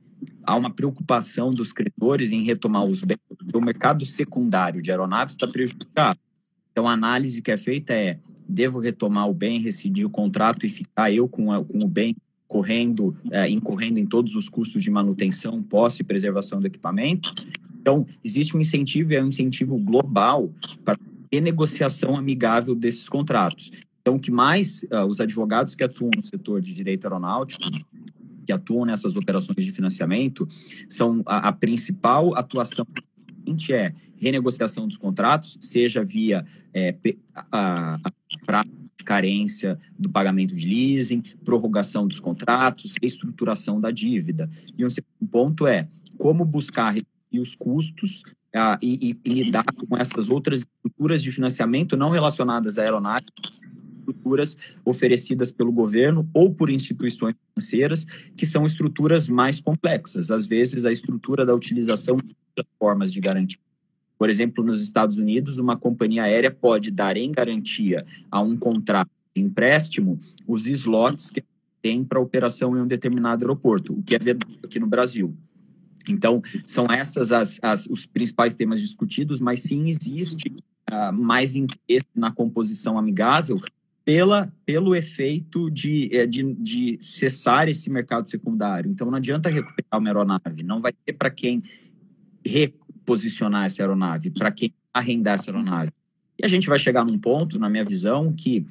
há uma preocupação dos credores em retomar os bens. O mercado secundário de aeronaves está prejudicado então, a análise que é feita é: devo retomar o bem, rescindir o contrato e ficar eu com, a, com o bem correndo, é, incorrendo em todos os custos de manutenção, posse e preservação do equipamento. Então, existe um incentivo, é um incentivo global para renegociação amigável desses contratos. Então, o que mais uh, os advogados que atuam no setor de direito aeronáutico, que atuam nessas operações de financiamento, são a, a principal atuação é renegociação dos contratos, seja via é, a, a carência do pagamento de leasing, prorrogação dos contratos, reestruturação da dívida. E um segundo ponto é como buscar os custos e, e, lidar com essas outras estruturas de financiamento não relacionadas à aeronáutica, estruturas oferecidas pelo governo ou por instituições financeiras, que são estruturas mais complexas. Às vezes, a estrutura da utilização formas de garantia por exemplo, nos Estados Unidos, uma companhia aérea pode dar em garantia a um contrato de empréstimo os slots que tem para operação em um determinado aeroporto, o que é vedado aqui no Brasil. Então, são essas as, as, os principais temas discutidos, mas sim existe uh, mais interesse na composição amigável pela, pelo efeito de, eh, de, de cessar esse mercado secundário. Então, não adianta recuperar uma aeronave, não vai ter para quem posicionar essa aeronave, para quem arrendar essa aeronave. E a gente vai chegar num ponto, na minha visão, que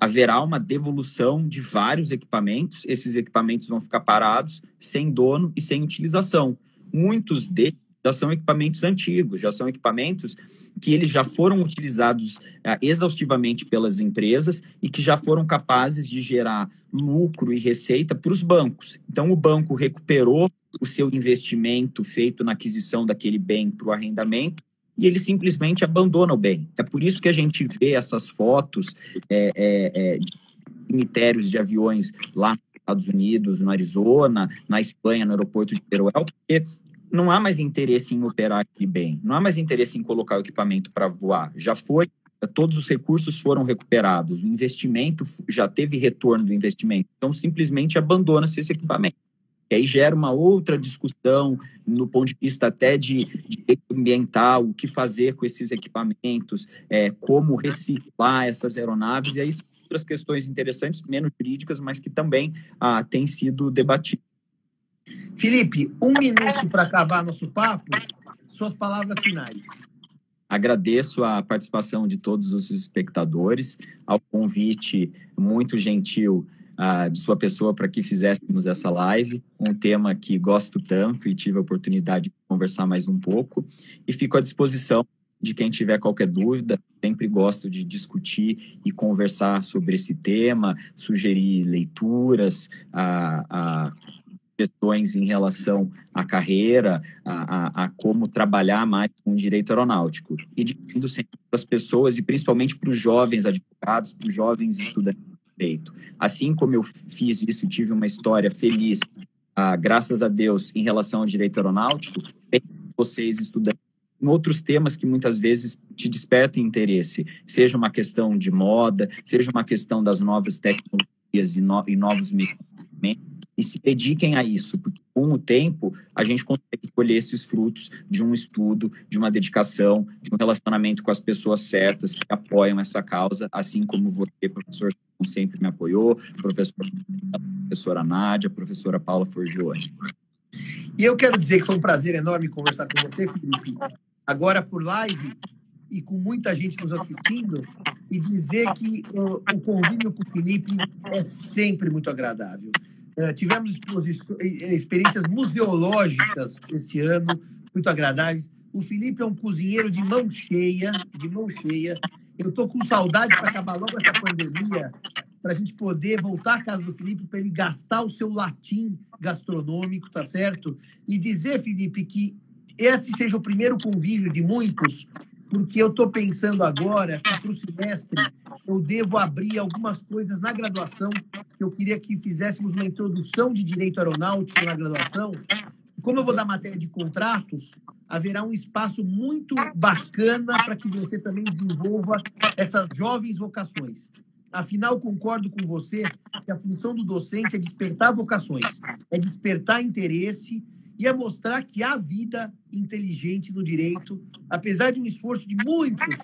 haverá uma devolução de vários equipamentos, esses equipamentos vão ficar parados, sem dono e sem utilização. Muitos deles já são equipamentos antigos, já são equipamentos que eles já foram utilizados uh, exaustivamente pelas empresas e que já foram capazes de gerar lucro e receita para os bancos. Então, o banco recuperou o seu investimento feito na aquisição daquele bem para o arrendamento e ele simplesmente abandona o bem. É por isso que a gente vê essas fotos é, é, é, de cemitérios de aviões lá nos Estados Unidos, no Arizona, na Espanha, no aeroporto de Teruel, porque não há mais interesse em operar aquele bem, não há mais interesse em colocar o equipamento para voar. Já foi, todos os recursos foram recuperados, o investimento já teve retorno do investimento, então simplesmente abandona-se esse equipamento. E aí gera uma outra discussão no ponto de vista até de, direito ambiental, o que fazer com esses equipamentos, é, como reciclar essas aeronaves, e aí outras questões interessantes, menos jurídicas, mas que também ah, têm sido debatidas.
Felipe, um minuto para acabar nosso papo, suas palavras finais.
Agradeço a participação de todos os espectadores, ao convite muito gentil de sua pessoa para que fizéssemos essa live, um tema que gosto tanto e tive a oportunidade de conversar mais um pouco. E fico à disposição de quem tiver qualquer dúvida. Sempre gosto de discutir e conversar sobre esse tema, sugerir leituras, a, a questões em relação à carreira, a, a, a, como trabalhar mais com o direito aeronáutico. E dirigindo sempre para as pessoas, e principalmente para os jovens advogados, para os jovens estudantes feito. Assim como eu fiz isso, tive uma história feliz, ah, graças a Deus, em relação ao direito aeronáutico, vocês estudantes em outros temas que muitas vezes te despertam interesse, seja uma questão de moda, seja uma questão das novas tecnologias e, no, e novos mecanismos, e se dediquem a isso, porque com o tempo a gente consegue colher esses frutos de um estudo, de uma dedicação, de um relacionamento com as pessoas certas que apoiam essa causa, assim como você, professor, sempre me apoiou, professor, professora Nádia, professora Paula Forgione.
E eu quero dizer que foi um prazer enorme conversar com você, Felipe, agora por live e com muita gente nos assistindo, e dizer que o, o convívio com o Felipe é sempre muito agradável. Uh, tivemos experiências museológicas esse ano, muito agradáveis. O Felipe é um cozinheiro de mão cheia, de mão cheia. Eu estou com saudade para acabar logo essa pandemia, para a gente poder voltar à casa do Felipe, para ele gastar o seu latim gastronômico, tá certo? E dizer, Felipe, que esse seja o primeiro convívio de muitos, porque eu estou pensando agora que para o semestre eu devo abrir algumas coisas na graduação. Eu queria que fizéssemos uma introdução de direito aeronáutico na graduação. Como eu vou dar matéria de contratos, haverá um espaço muito bacana para que você também desenvolva essas jovens vocações. Afinal, concordo com você que a função do docente é despertar vocações, é despertar interesse e é mostrar que há vida inteligente no direito, apesar de um esforço de muitos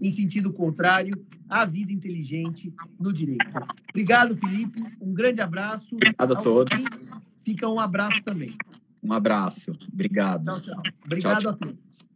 em sentido contrário, há vida inteligente no direito. Obrigado, Felipe. Um grande abraço.
Obrigado a todos.
Fica um abraço também.
Um abraço. Obrigado.
Tchau, tchau. Obrigado tchau, tchau. a todos.